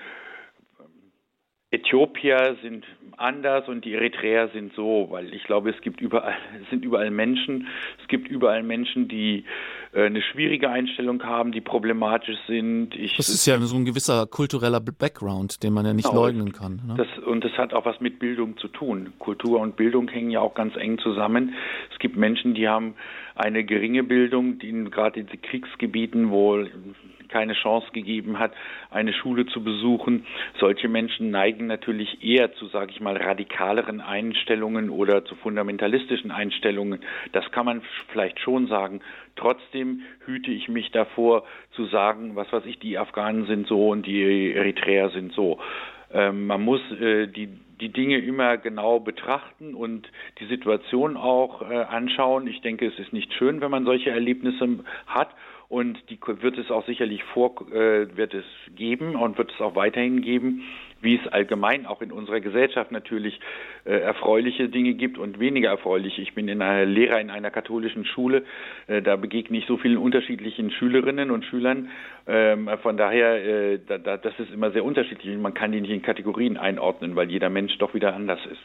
Äthiopier sind anders und die Eritreer sind so, weil ich glaube, es gibt überall, es sind überall Menschen, es gibt überall Menschen, die eine schwierige Einstellung haben, die problematisch sind. Ich, das ist ja so ein gewisser kultureller Background, den man ja nicht genau, leugnen kann. Ne? Das, und das hat auch was mit Bildung zu tun. Kultur und Bildung hängen ja auch ganz eng zusammen. Es gibt Menschen, die haben eine geringe Bildung, die gerade in Kriegsgebieten, wo keine Chance gegeben hat, eine Schule zu besuchen. Solche Menschen neigen natürlich eher zu, sage ich mal, radikaleren Einstellungen oder zu fundamentalistischen Einstellungen. Das kann man vielleicht schon sagen. Trotzdem hüte ich mich davor zu sagen, was weiß ich, die Afghanen sind so und die Eritreer sind so. Ähm, man muss äh, die die Dinge immer genau betrachten und die Situation auch äh, anschauen. Ich denke, es ist nicht schön, wenn man solche Erlebnisse hat und die wird es auch sicherlich vor, äh, wird es geben und wird es auch weiterhin geben, wie es allgemein auch in unserer Gesellschaft natürlich äh, erfreuliche Dinge gibt und weniger erfreuliche. Ich bin in einer Lehrer in einer katholischen Schule, äh, da begegne ich so vielen unterschiedlichen Schülerinnen und Schülern. Ähm, von daher, äh, da, da, das ist immer sehr unterschiedlich. Man kann die nicht in Kategorien einordnen, weil jeder Mensch doch wieder anders ist.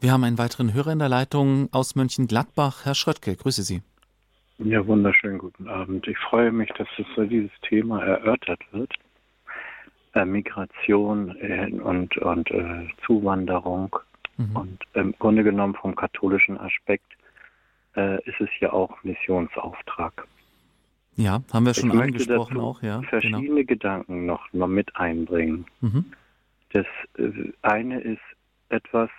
Wir haben einen weiteren Hörer in der Leitung aus Mönchengladbach. Herr Schröttke, grüße Sie. Ja, wunderschönen guten Abend. Ich freue mich, dass es so dieses Thema erörtert wird. Äh, Migration äh, und, und äh, Zuwanderung. Mhm. Und im Grunde genommen vom katholischen Aspekt äh, ist es ja auch Missionsauftrag. Ja, haben wir schon ich angesprochen auch, ja. Verschiedene genau. Gedanken noch mal mit einbringen. Mhm. Das äh, eine ist etwas,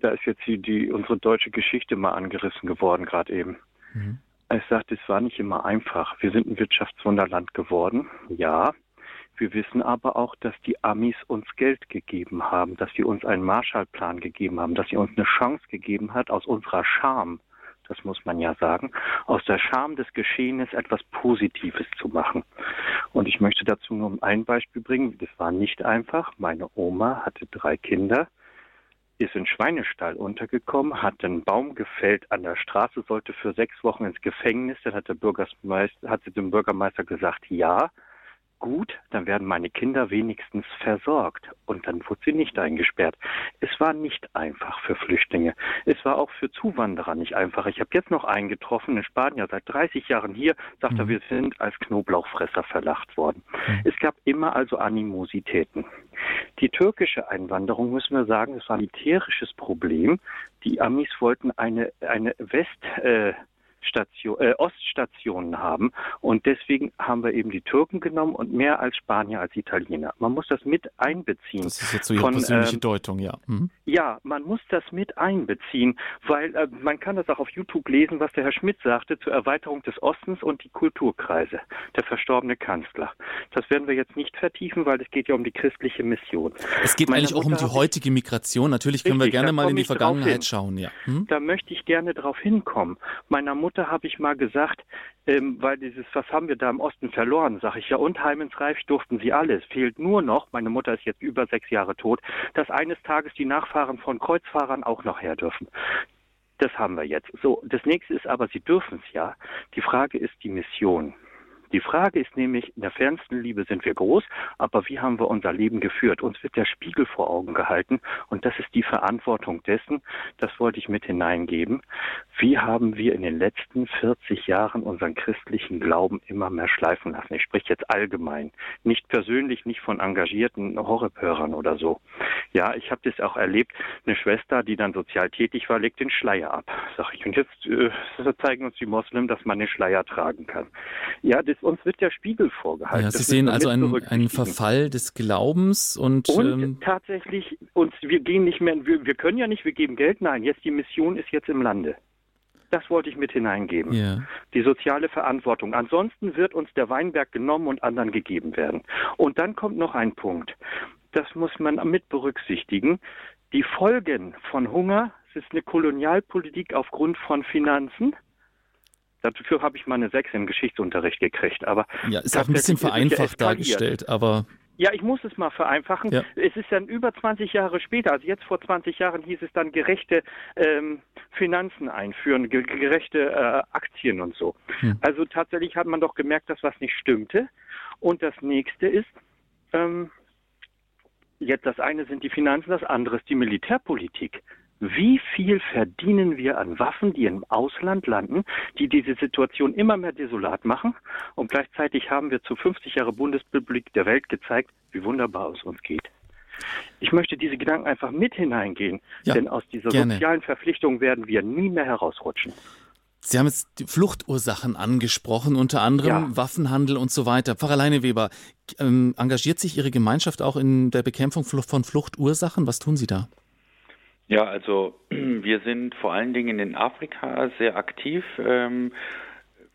da ist jetzt die, die unsere deutsche Geschichte mal angerissen geworden gerade eben. Mhm. Ich sagte, es war nicht immer einfach. Wir sind ein Wirtschaftswunderland geworden, ja. Wir wissen aber auch, dass die Amis uns Geld gegeben haben, dass sie uns einen Marshallplan gegeben haben, dass sie uns eine Chance gegeben hat, aus unserer Scham, das muss man ja sagen, aus der Scham des Geschehenes etwas Positives zu machen. Und ich möchte dazu nur ein Beispiel bringen. Das war nicht einfach. Meine Oma hatte drei Kinder ist in Schweinestall untergekommen, hat einen Baum gefällt an der Straße, sollte für sechs Wochen ins Gefängnis. Dann hat der Bürgermeister, hat sie dem Bürgermeister gesagt, ja, gut, dann werden meine Kinder wenigstens versorgt. Und dann wurde sie nicht eingesperrt. Es war nicht einfach für Flüchtlinge. Es war auch für Zuwanderer nicht einfach. Ich habe jetzt noch einen getroffen in Spanien, seit 30 Jahren hier, sagt mhm. er, wir sind als Knoblauchfresser verlacht worden. Mhm. Es gab immer also Animositäten. Die türkische Einwanderung, müssen wir sagen, es war ein militärisches Problem. Die Amis wollten eine, eine West, äh, Station, äh, Oststationen haben. Und deswegen haben wir eben die Türken genommen und mehr als Spanier als Italiener. Man muss das mit einbeziehen. Das ist jetzt so Ihre von, persönliche ähm, Deutung, ja. Mhm. Ja, man muss das mit einbeziehen, weil äh, man kann das auch auf YouTube lesen, was der Herr Schmidt sagte zur Erweiterung des Ostens und die Kulturkreise, der verstorbene Kanzler. Das werden wir jetzt nicht vertiefen, weil es geht ja um die christliche Mission. Es geht Meine eigentlich auch um die heutige Migration. Natürlich können richtig, wir gerne mal in die Vergangenheit schauen, ja. Hm? Da möchte ich gerne darauf hinkommen. Meiner Mutter Mutter habe ich mal gesagt, ähm, weil dieses, was haben wir da im Osten verloren, sage ich ja, und Heimensreif durften sie alles. Fehlt nur noch, meine Mutter ist jetzt über sechs Jahre tot, dass eines Tages die Nachfahren von Kreuzfahrern auch noch her dürfen. Das haben wir jetzt. So, das nächste ist aber, sie dürfen es ja. Die Frage ist die Mission. Die Frage ist nämlich, in der fernsten Liebe sind wir groß, aber wie haben wir unser Leben geführt? Uns wird der Spiegel vor Augen gehalten und das ist die Verantwortung dessen, das wollte ich mit hineingeben. Wie haben wir in den letzten 40 Jahren unseren christlichen Glauben immer mehr schleifen lassen? Ich spreche jetzt allgemein, nicht persönlich, nicht von engagierten Horrorhörern oder so. Ja, ich habe das auch erlebt. Eine Schwester, die dann sozial tätig war, legt den Schleier ab, sag ich. Und jetzt äh, zeigen uns die Moslems, dass man den Schleier tragen kann. Ja, das uns wird der Spiegel vorgehalten. Ja, Sie sehen also einen, einen, Verfall des Glaubens und, und ähm, tatsächlich uns wir gehen nicht mehr wir, wir können ja nicht wir geben Geld nein jetzt die Mission ist jetzt im Lande. Das wollte ich mit hineingeben. Ja. Die soziale Verantwortung. Ansonsten wird uns der Weinberg genommen und anderen gegeben werden. Und dann kommt noch ein Punkt. Das muss man mit berücksichtigen. Die Folgen von Hunger, es ist eine Kolonialpolitik aufgrund von Finanzen, Dafür habe ich mal eine 6 im Geschichtsunterricht gekriegt. Aber ja, ist auch ein bisschen vereinfacht dargestellt, aber. Ja, ich muss es mal vereinfachen. Ja. Es ist dann über 20 Jahre später, also jetzt vor 20 Jahren hieß es dann gerechte ähm, Finanzen einführen, gerechte äh, Aktien und so. Hm. Also tatsächlich hat man doch gemerkt, dass was nicht stimmte. Und das nächste ist, ähm, jetzt das eine sind die Finanzen, das andere ist die Militärpolitik. Wie viel verdienen wir an Waffen, die im Ausland landen, die diese Situation immer mehr desolat machen? Und gleichzeitig haben wir zu 50 Jahre Bundesrepublik der Welt gezeigt, wie wunderbar es uns geht. Ich möchte diese Gedanken einfach mit hineingehen, ja, denn aus dieser gerne. sozialen Verpflichtung werden wir nie mehr herausrutschen. Sie haben jetzt die Fluchtursachen angesprochen, unter anderem ja. Waffenhandel und so weiter. Pfarrer Leineweber, ähm, engagiert sich Ihre Gemeinschaft auch in der Bekämpfung von Fluchtursachen? Was tun Sie da? Ja, also wir sind vor allen Dingen in Afrika sehr aktiv. Ähm,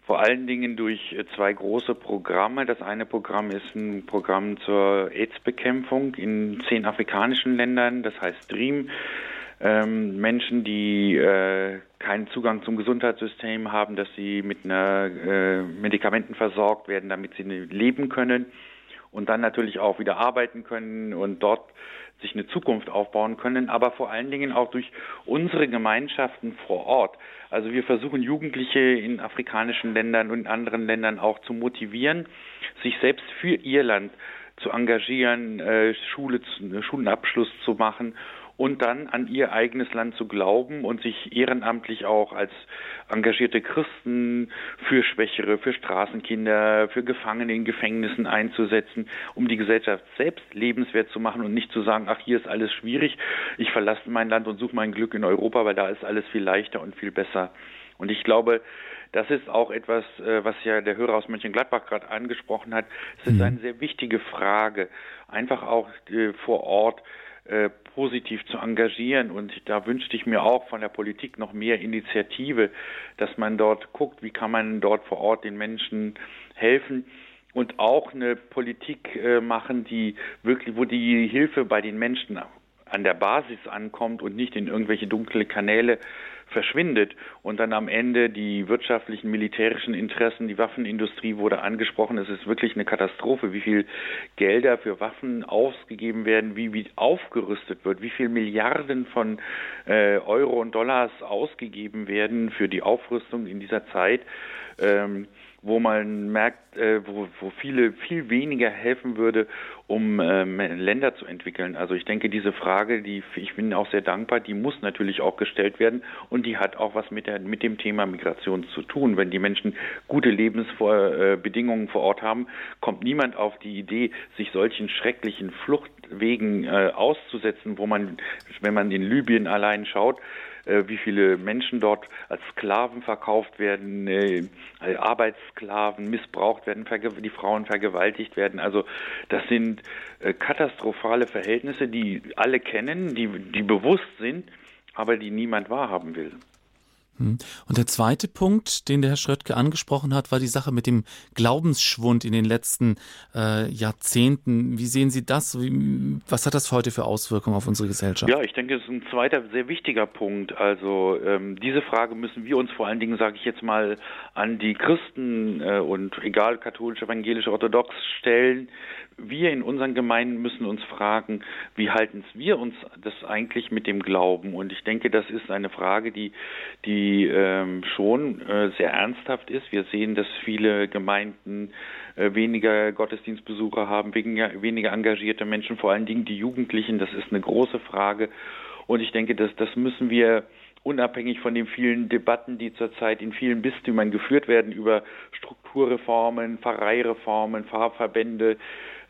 vor allen Dingen durch äh, zwei große Programme. Das eine Programm ist ein Programm zur AIDS-Bekämpfung in zehn afrikanischen Ländern, das heißt DREAM. Ähm, Menschen, die äh, keinen Zugang zum Gesundheitssystem haben, dass sie mit einer äh, Medikamenten versorgt werden, damit sie leben können und dann natürlich auch wieder arbeiten können und dort sich eine Zukunft aufbauen können, aber vor allen Dingen auch durch unsere Gemeinschaften vor Ort. Also wir versuchen Jugendliche in afrikanischen Ländern und anderen Ländern auch zu motivieren, sich selbst für ihr Land zu engagieren, äh, Schule, Schulenabschluss zu machen und dann an ihr eigenes Land zu glauben und sich ehrenamtlich auch als engagierte Christen für Schwächere, für Straßenkinder, für Gefangene in Gefängnissen einzusetzen, um die Gesellschaft selbst lebenswert zu machen und nicht zu sagen, ach, hier ist alles schwierig, ich verlasse mein Land und suche mein Glück in Europa, weil da ist alles viel leichter und viel besser. Und ich glaube, das ist auch etwas, äh, was ja der Hörer aus Mönchengladbach gerade angesprochen hat. Es ist mhm. eine sehr wichtige Frage, einfach auch äh, vor Ort äh, positiv zu engagieren. Und da wünschte ich mir auch von der Politik noch mehr Initiative, dass man dort guckt, wie kann man dort vor Ort den Menschen helfen und auch eine Politik äh, machen, die wirklich, wo die Hilfe bei den Menschen an der Basis ankommt und nicht in irgendwelche dunkle Kanäle verschwindet und dann am Ende die wirtschaftlichen, militärischen Interessen, die Waffenindustrie wurde angesprochen. Es ist wirklich eine Katastrophe, wie viel Gelder für Waffen ausgegeben werden, wie, wie aufgerüstet wird, wie viel Milliarden von äh, Euro und Dollars ausgegeben werden für die Aufrüstung in dieser Zeit. Ähm, wo man merkt, äh, wo, wo viele viel weniger helfen würde, um ähm, Länder zu entwickeln. Also ich denke, diese Frage, die ich bin auch sehr dankbar, die muss natürlich auch gestellt werden und die hat auch was mit, der, mit dem Thema Migration zu tun. Wenn die Menschen gute Lebensbedingungen vor Ort haben, kommt niemand auf die Idee, sich solchen schrecklichen Fluchtwegen äh, auszusetzen, wo man, wenn man in Libyen allein schaut, äh, wie viele Menschen dort als Sklaven verkauft werden, äh, Arbeitssklaven missbraucht werden, die Frauen vergewaltigt werden. Also das sind äh, katastrophale Verhältnisse, die alle kennen, die, die bewusst sind, aber die niemand wahrhaben will. Hm. Und der zweite Punkt, den der Herr Schröttke angesprochen hat, war die Sache mit dem Glaubensschwund in den letzten äh, Jahrzehnten. Wie sehen Sie das? Wie, was hat das heute für Auswirkungen auf unsere Gesellschaft? Ja, ich denke, es ist ein zweiter sehr wichtiger Punkt. Also ähm, diese Frage müssen wir uns vor allen Dingen, sage ich jetzt mal, an die Christen äh, und egal katholisch, evangelisch, orthodox stellen wir in unseren Gemeinden müssen uns fragen, wie halten wir uns das eigentlich mit dem Glauben? Und ich denke, das ist eine Frage, die, die ähm, schon äh, sehr ernsthaft ist. Wir sehen, dass viele Gemeinden äh, weniger Gottesdienstbesucher haben, weniger, weniger engagierte Menschen, vor allen Dingen die Jugendlichen. Das ist eine große Frage. Und ich denke, dass das müssen wir unabhängig von den vielen Debatten, die zurzeit in vielen Bistümern geführt werden über Strukturreformen, Pfarreireformen, Pfarrverbände,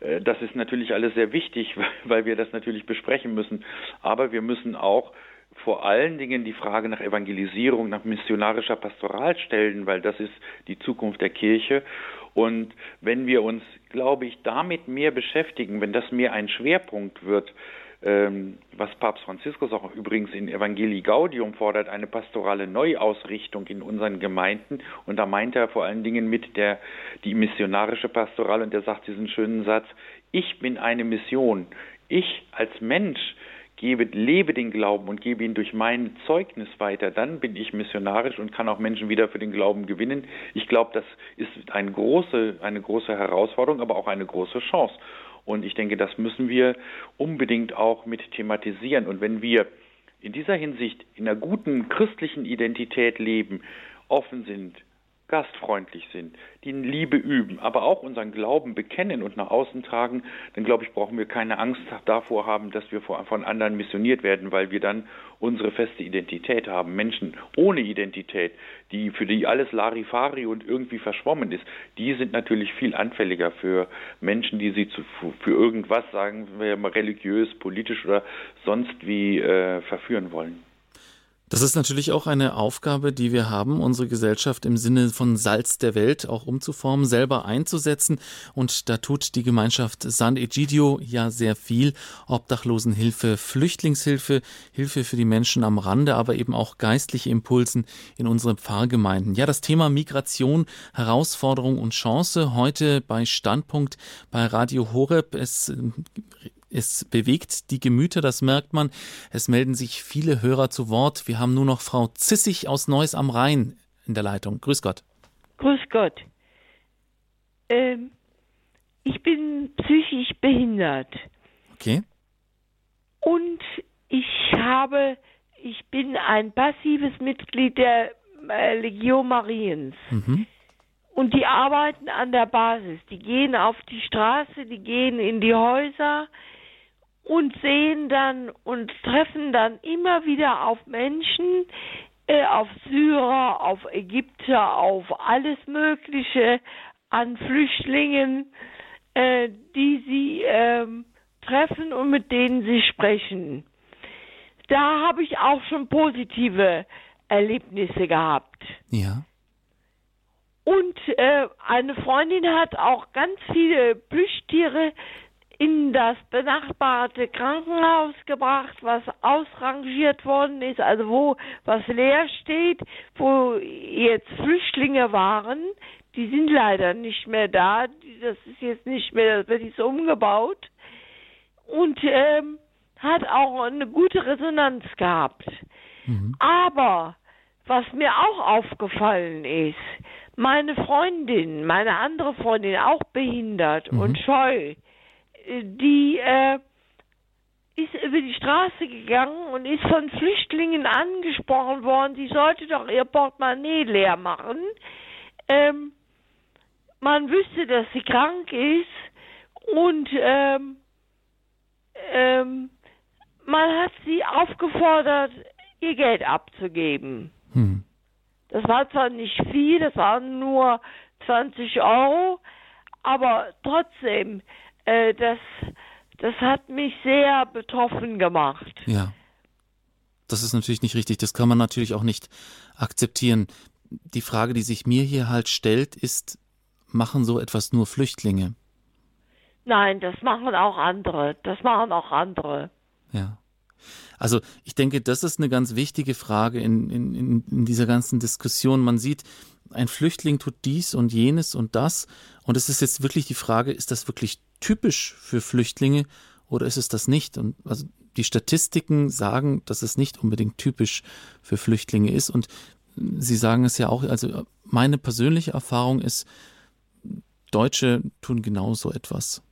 das ist natürlich alles sehr wichtig, weil wir das natürlich besprechen müssen. Aber wir müssen auch vor allen Dingen die Frage nach Evangelisierung, nach missionarischer Pastoral stellen, weil das ist die Zukunft der Kirche. Und wenn wir uns, glaube ich, damit mehr beschäftigen, wenn das mehr ein Schwerpunkt wird, was Papst Franziskus auch übrigens in Evangelii Gaudium fordert, eine pastorale Neuausrichtung in unseren Gemeinden. Und da meint er vor allen Dingen mit der, die missionarische Pastoral und er sagt diesen schönen Satz, ich bin eine Mission. Ich als Mensch gebe, lebe den Glauben und gebe ihn durch mein Zeugnis weiter, dann bin ich missionarisch und kann auch Menschen wieder für den Glauben gewinnen. Ich glaube, das ist eine große, eine große Herausforderung, aber auch eine große Chance. Und ich denke, das müssen wir unbedingt auch mit thematisieren. Und wenn wir in dieser Hinsicht in einer guten christlichen Identität leben, offen sind, gastfreundlich sind, die Liebe üben, aber auch unseren Glauben bekennen und nach außen tragen, dann glaube ich, brauchen wir keine Angst davor haben, dass wir von anderen missioniert werden, weil wir dann unsere feste Identität haben. Menschen ohne Identität, die für die alles Larifari und irgendwie verschwommen ist, die sind natürlich viel anfälliger für Menschen, die sie zu, für irgendwas, sagen wir mal religiös, politisch oder sonst wie äh, verführen wollen. Das ist natürlich auch eine Aufgabe, die wir haben, unsere Gesellschaft im Sinne von Salz der Welt auch umzuformen, selber einzusetzen. Und da tut die Gemeinschaft San Egidio ja sehr viel. Obdachlosenhilfe, Flüchtlingshilfe, Hilfe für die Menschen am Rande, aber eben auch geistliche Impulsen in unseren Pfarrgemeinden. Ja, das Thema Migration, Herausforderung und Chance heute bei Standpunkt bei Radio Horeb. Es es bewegt die Gemüter, das merkt man. Es melden sich viele Hörer zu Wort. Wir haben nur noch Frau Zissig aus Neuss am Rhein in der Leitung. Grüß Gott. Grüß Gott. Ähm, ich bin psychisch behindert. Okay. Und ich habe, ich bin ein passives Mitglied der äh, Legion Mariens. Mhm. Und die arbeiten an der Basis. Die gehen auf die Straße, die gehen in die Häuser, und sehen dann und treffen dann immer wieder auf Menschen, äh, auf Syrer, auf Ägypter, auf alles Mögliche an Flüchtlingen, äh, die sie äh, treffen und mit denen sie sprechen. Da habe ich auch schon positive Erlebnisse gehabt. Ja. Und äh, eine Freundin hat auch ganz viele Plüschtiere in das benachbarte Krankenhaus gebracht, was ausrangiert worden ist, also wo was leer steht, wo jetzt Flüchtlinge waren, die sind leider nicht mehr da, das ist jetzt nicht mehr, das wird jetzt umgebaut und ähm, hat auch eine gute Resonanz gehabt. Mhm. Aber was mir auch aufgefallen ist, meine Freundin, meine andere Freundin, auch behindert mhm. und scheu, die äh, ist über die Straße gegangen und ist von Flüchtlingen angesprochen worden, sie sollte doch ihr Portemonnaie leer machen. Ähm, man wüsste, dass sie krank ist und ähm, ähm, man hat sie aufgefordert, ihr Geld abzugeben. Hm. Das war zwar nicht viel, das waren nur 20 Euro, aber trotzdem, äh, das, das hat mich sehr betroffen gemacht. Ja. Das ist natürlich nicht richtig. Das kann man natürlich auch nicht akzeptieren. Die Frage, die sich mir hier halt stellt, ist, machen so etwas nur Flüchtlinge? Nein, das machen auch andere. Das machen auch andere. Ja. Also ich denke, das ist eine ganz wichtige Frage in, in, in dieser ganzen Diskussion. Man sieht, ein Flüchtling tut dies und jenes und das. Und es ist jetzt wirklich die Frage, ist das wirklich typisch für Flüchtlinge oder ist es das nicht? Und also die Statistiken sagen, dass es nicht unbedingt typisch für Flüchtlinge ist. Und Sie sagen es ja auch, also meine persönliche Erfahrung ist, Deutsche tun genau so etwas.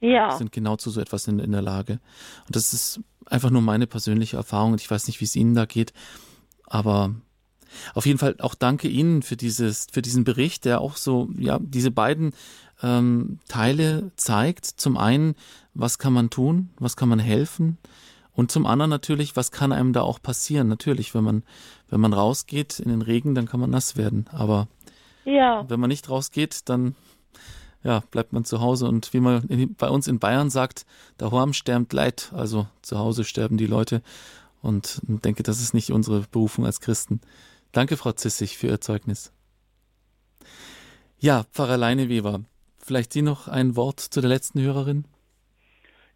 Ja. Sind genau zu so etwas in, in der Lage. Und das ist einfach nur meine persönliche Erfahrung. Und ich weiß nicht, wie es Ihnen da geht. Aber auf jeden Fall auch danke Ihnen für dieses, für diesen Bericht, der auch so, ja, diese beiden ähm, Teile zeigt. Zum einen, was kann man tun, was kann man helfen und zum anderen natürlich, was kann einem da auch passieren. Natürlich, wenn man, wenn man rausgeht in den Regen, dann kann man nass werden. Aber ja. wenn man nicht rausgeht, dann ja, bleibt man zu Hause und wie man in, bei uns in Bayern sagt, der Horm sterbt leid, also zu Hause sterben die Leute und denke, das ist nicht unsere Berufung als Christen. Danke, Frau Zissig, für Ihr Zeugnis. Ja, Pfarrer Leineweber, Vielleicht Sie noch ein Wort zu der letzten Hörerin?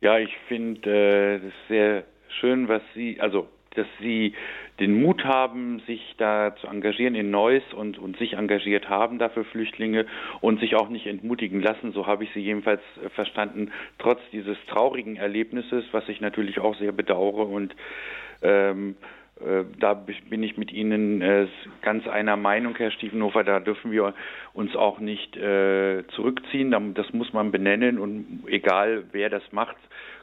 Ja, ich finde äh, sehr schön, was Sie, also dass Sie den Mut haben, sich da zu engagieren in Neuss und, und sich engagiert haben dafür Flüchtlinge und sich auch nicht entmutigen lassen. So habe ich Sie jedenfalls äh, verstanden, trotz dieses traurigen Erlebnisses, was ich natürlich auch sehr bedauere und ähm, äh, da bin ich mit Ihnen äh, ganz einer Meinung, Herr Stiefenhofer. Da dürfen wir uns auch nicht äh, zurückziehen. Das muss man benennen und egal wer das macht,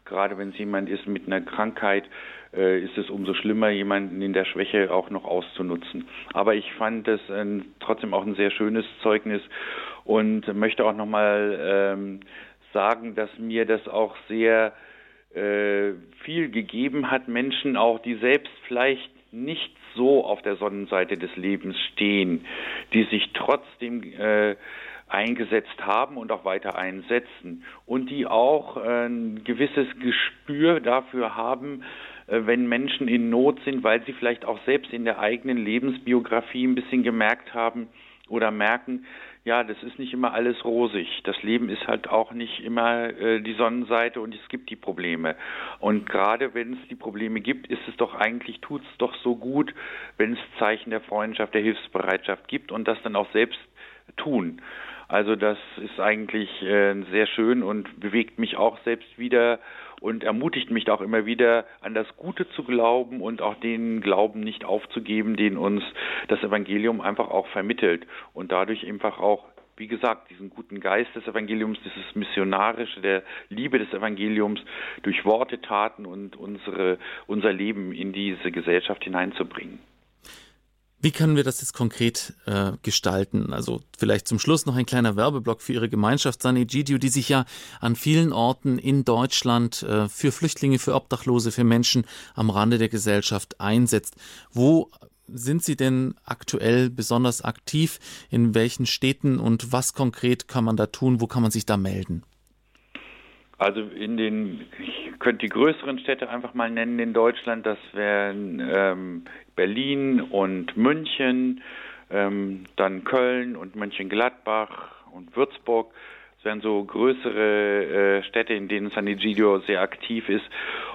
gerade wenn es jemand ist mit einer Krankheit, äh, ist es umso schlimmer, jemanden in der Schwäche auch noch auszunutzen. Aber ich fand es äh, trotzdem auch ein sehr schönes Zeugnis und möchte auch nochmal ähm, sagen, dass mir das auch sehr äh, viel gegeben hat, Menschen auch, die selbst vielleicht nicht so auf der Sonnenseite des Lebens stehen, die sich trotzdem äh, eingesetzt haben und auch weiter einsetzen und die auch äh, ein gewisses Gespür dafür haben, äh, wenn Menschen in Not sind, weil sie vielleicht auch selbst in der eigenen Lebensbiografie ein bisschen gemerkt haben oder merken, ja, das ist nicht immer alles rosig. Das Leben ist halt auch nicht immer äh, die Sonnenseite und es gibt die Probleme. Und gerade wenn es die Probleme gibt, ist es doch eigentlich, tut es doch so gut, wenn es Zeichen der Freundschaft, der Hilfsbereitschaft gibt und das dann auch selbst tun. Also das ist eigentlich äh, sehr schön und bewegt mich auch selbst wieder und ermutigt mich auch immer wieder, an das Gute zu glauben und auch den Glauben nicht aufzugeben, den uns das Evangelium einfach auch vermittelt und dadurch einfach auch wie gesagt, diesen guten Geist des Evangeliums, dieses Missionarische, der Liebe des Evangeliums durch Worte, Taten und unsere, unser Leben in diese Gesellschaft hineinzubringen. Wie können wir das jetzt konkret äh, gestalten? Also vielleicht zum Schluss noch ein kleiner Werbeblock für Ihre Gemeinschaft San Egidio, die sich ja an vielen Orten in Deutschland äh, für Flüchtlinge, für Obdachlose, für Menschen am Rande der Gesellschaft einsetzt. Wo sind Sie denn aktuell besonders aktiv? In welchen Städten und was konkret kann man da tun? Wo kann man sich da melden? Also in den, ich könnte die größeren Städte einfach mal nennen in Deutschland. Das wären ähm, Berlin und München, ähm, dann Köln und Mönchengladbach und Würzburg. Wären so größere äh, Städte, in denen San Egidio sehr aktiv ist.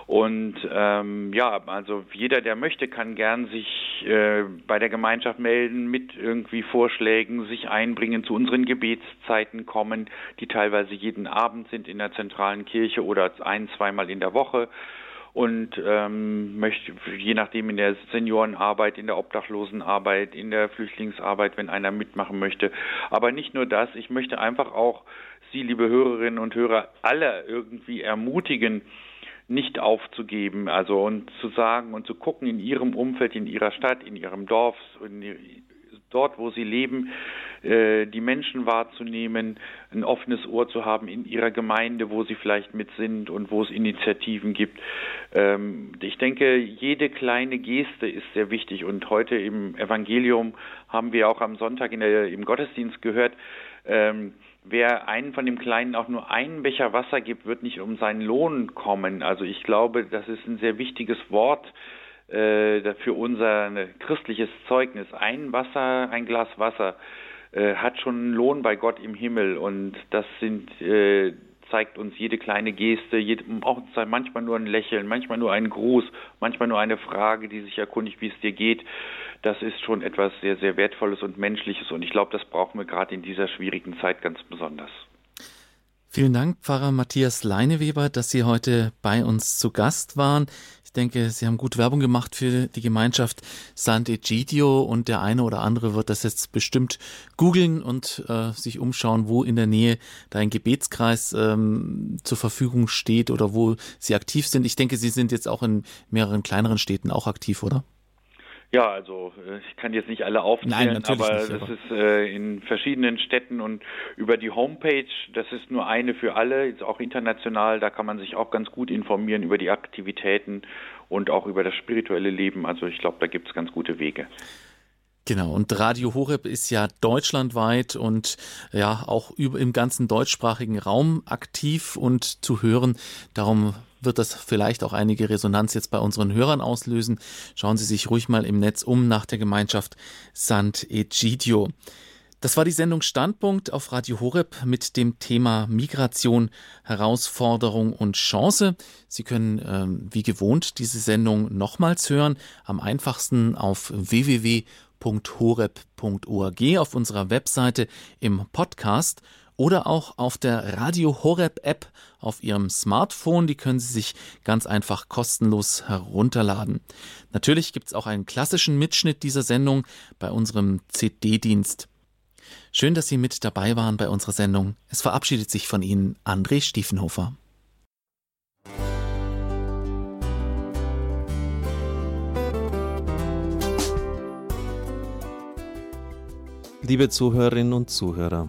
Und ähm, ja, also jeder, der möchte, kann gern sich äh, bei der Gemeinschaft melden, mit irgendwie Vorschlägen sich einbringen, zu unseren Gebetszeiten kommen, die teilweise jeden Abend sind in der zentralen Kirche oder ein, zweimal in der Woche und ähm, möchte je nachdem in der Seniorenarbeit, in der Obdachlosenarbeit, in der Flüchtlingsarbeit, wenn einer mitmachen möchte. Aber nicht nur das, ich möchte einfach auch Sie, liebe Hörerinnen und Hörer, alle irgendwie ermutigen, nicht aufzugeben, also und zu sagen und zu gucken in ihrem Umfeld, in ihrer Stadt, in ihrem Dorf, in, dort, wo sie leben, äh, die Menschen wahrzunehmen, ein offenes Ohr zu haben in ihrer Gemeinde, wo sie vielleicht mit sind und wo es Initiativen gibt. Ähm, ich denke, jede kleine Geste ist sehr wichtig und heute im Evangelium haben wir auch am Sonntag der, im Gottesdienst gehört, ähm, wer einen von dem Kleinen auch nur einen Becher Wasser gibt, wird nicht um seinen Lohn kommen. Also ich glaube, das ist ein sehr wichtiges Wort äh, für unser christliches Zeugnis. Ein Wasser, ein Glas Wasser äh, hat schon einen Lohn bei Gott im Himmel und das sind äh, zeigt uns jede kleine Geste, jede, auch manchmal nur ein Lächeln, manchmal nur ein Gruß, manchmal nur eine Frage, die sich erkundigt, wie es dir geht. Das ist schon etwas sehr, sehr Wertvolles und Menschliches und ich glaube, das brauchen wir gerade in dieser schwierigen Zeit ganz besonders. Vielen Dank, Pfarrer Matthias Leineweber, dass Sie heute bei uns zu Gast waren. Ich denke, Sie haben gut Werbung gemacht für die Gemeinschaft Sant'Egidio und der eine oder andere wird das jetzt bestimmt googeln und äh, sich umschauen, wo in der Nähe da ein Gebetskreis ähm, zur Verfügung steht oder wo Sie aktiv sind. Ich denke, Sie sind jetzt auch in mehreren kleineren Städten auch aktiv, oder? Ja, also äh, ich kann jetzt nicht alle aufzählen, Nein, aber nicht, das ist äh, in verschiedenen Städten und über die Homepage, das ist nur eine für alle, ist auch international, da kann man sich auch ganz gut informieren über die Aktivitäten und auch über das spirituelle Leben. Also ich glaube, da gibt es ganz gute Wege. Genau, und Radio Horeb ist ja deutschlandweit und ja auch über, im ganzen deutschsprachigen Raum aktiv und zu hören. Darum wird das vielleicht auch einige Resonanz jetzt bei unseren Hörern auslösen. Schauen Sie sich ruhig mal im Netz um nach der Gemeinschaft Sant'Egidio. Das war die Sendung Standpunkt auf Radio Horeb mit dem Thema Migration, Herausforderung und Chance. Sie können ähm, wie gewohnt diese Sendung nochmals hören, am einfachsten auf www.horeb.org auf unserer Webseite im Podcast oder auch auf der Radio Horeb App auf Ihrem Smartphone. Die können Sie sich ganz einfach kostenlos herunterladen. Natürlich gibt es auch einen klassischen Mitschnitt dieser Sendung bei unserem CD-Dienst. Schön, dass Sie mit dabei waren bei unserer Sendung. Es verabschiedet sich von Ihnen André Stiefenhofer. Liebe Zuhörerinnen und Zuhörer,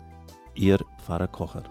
Ihr Pfarrer Kocher.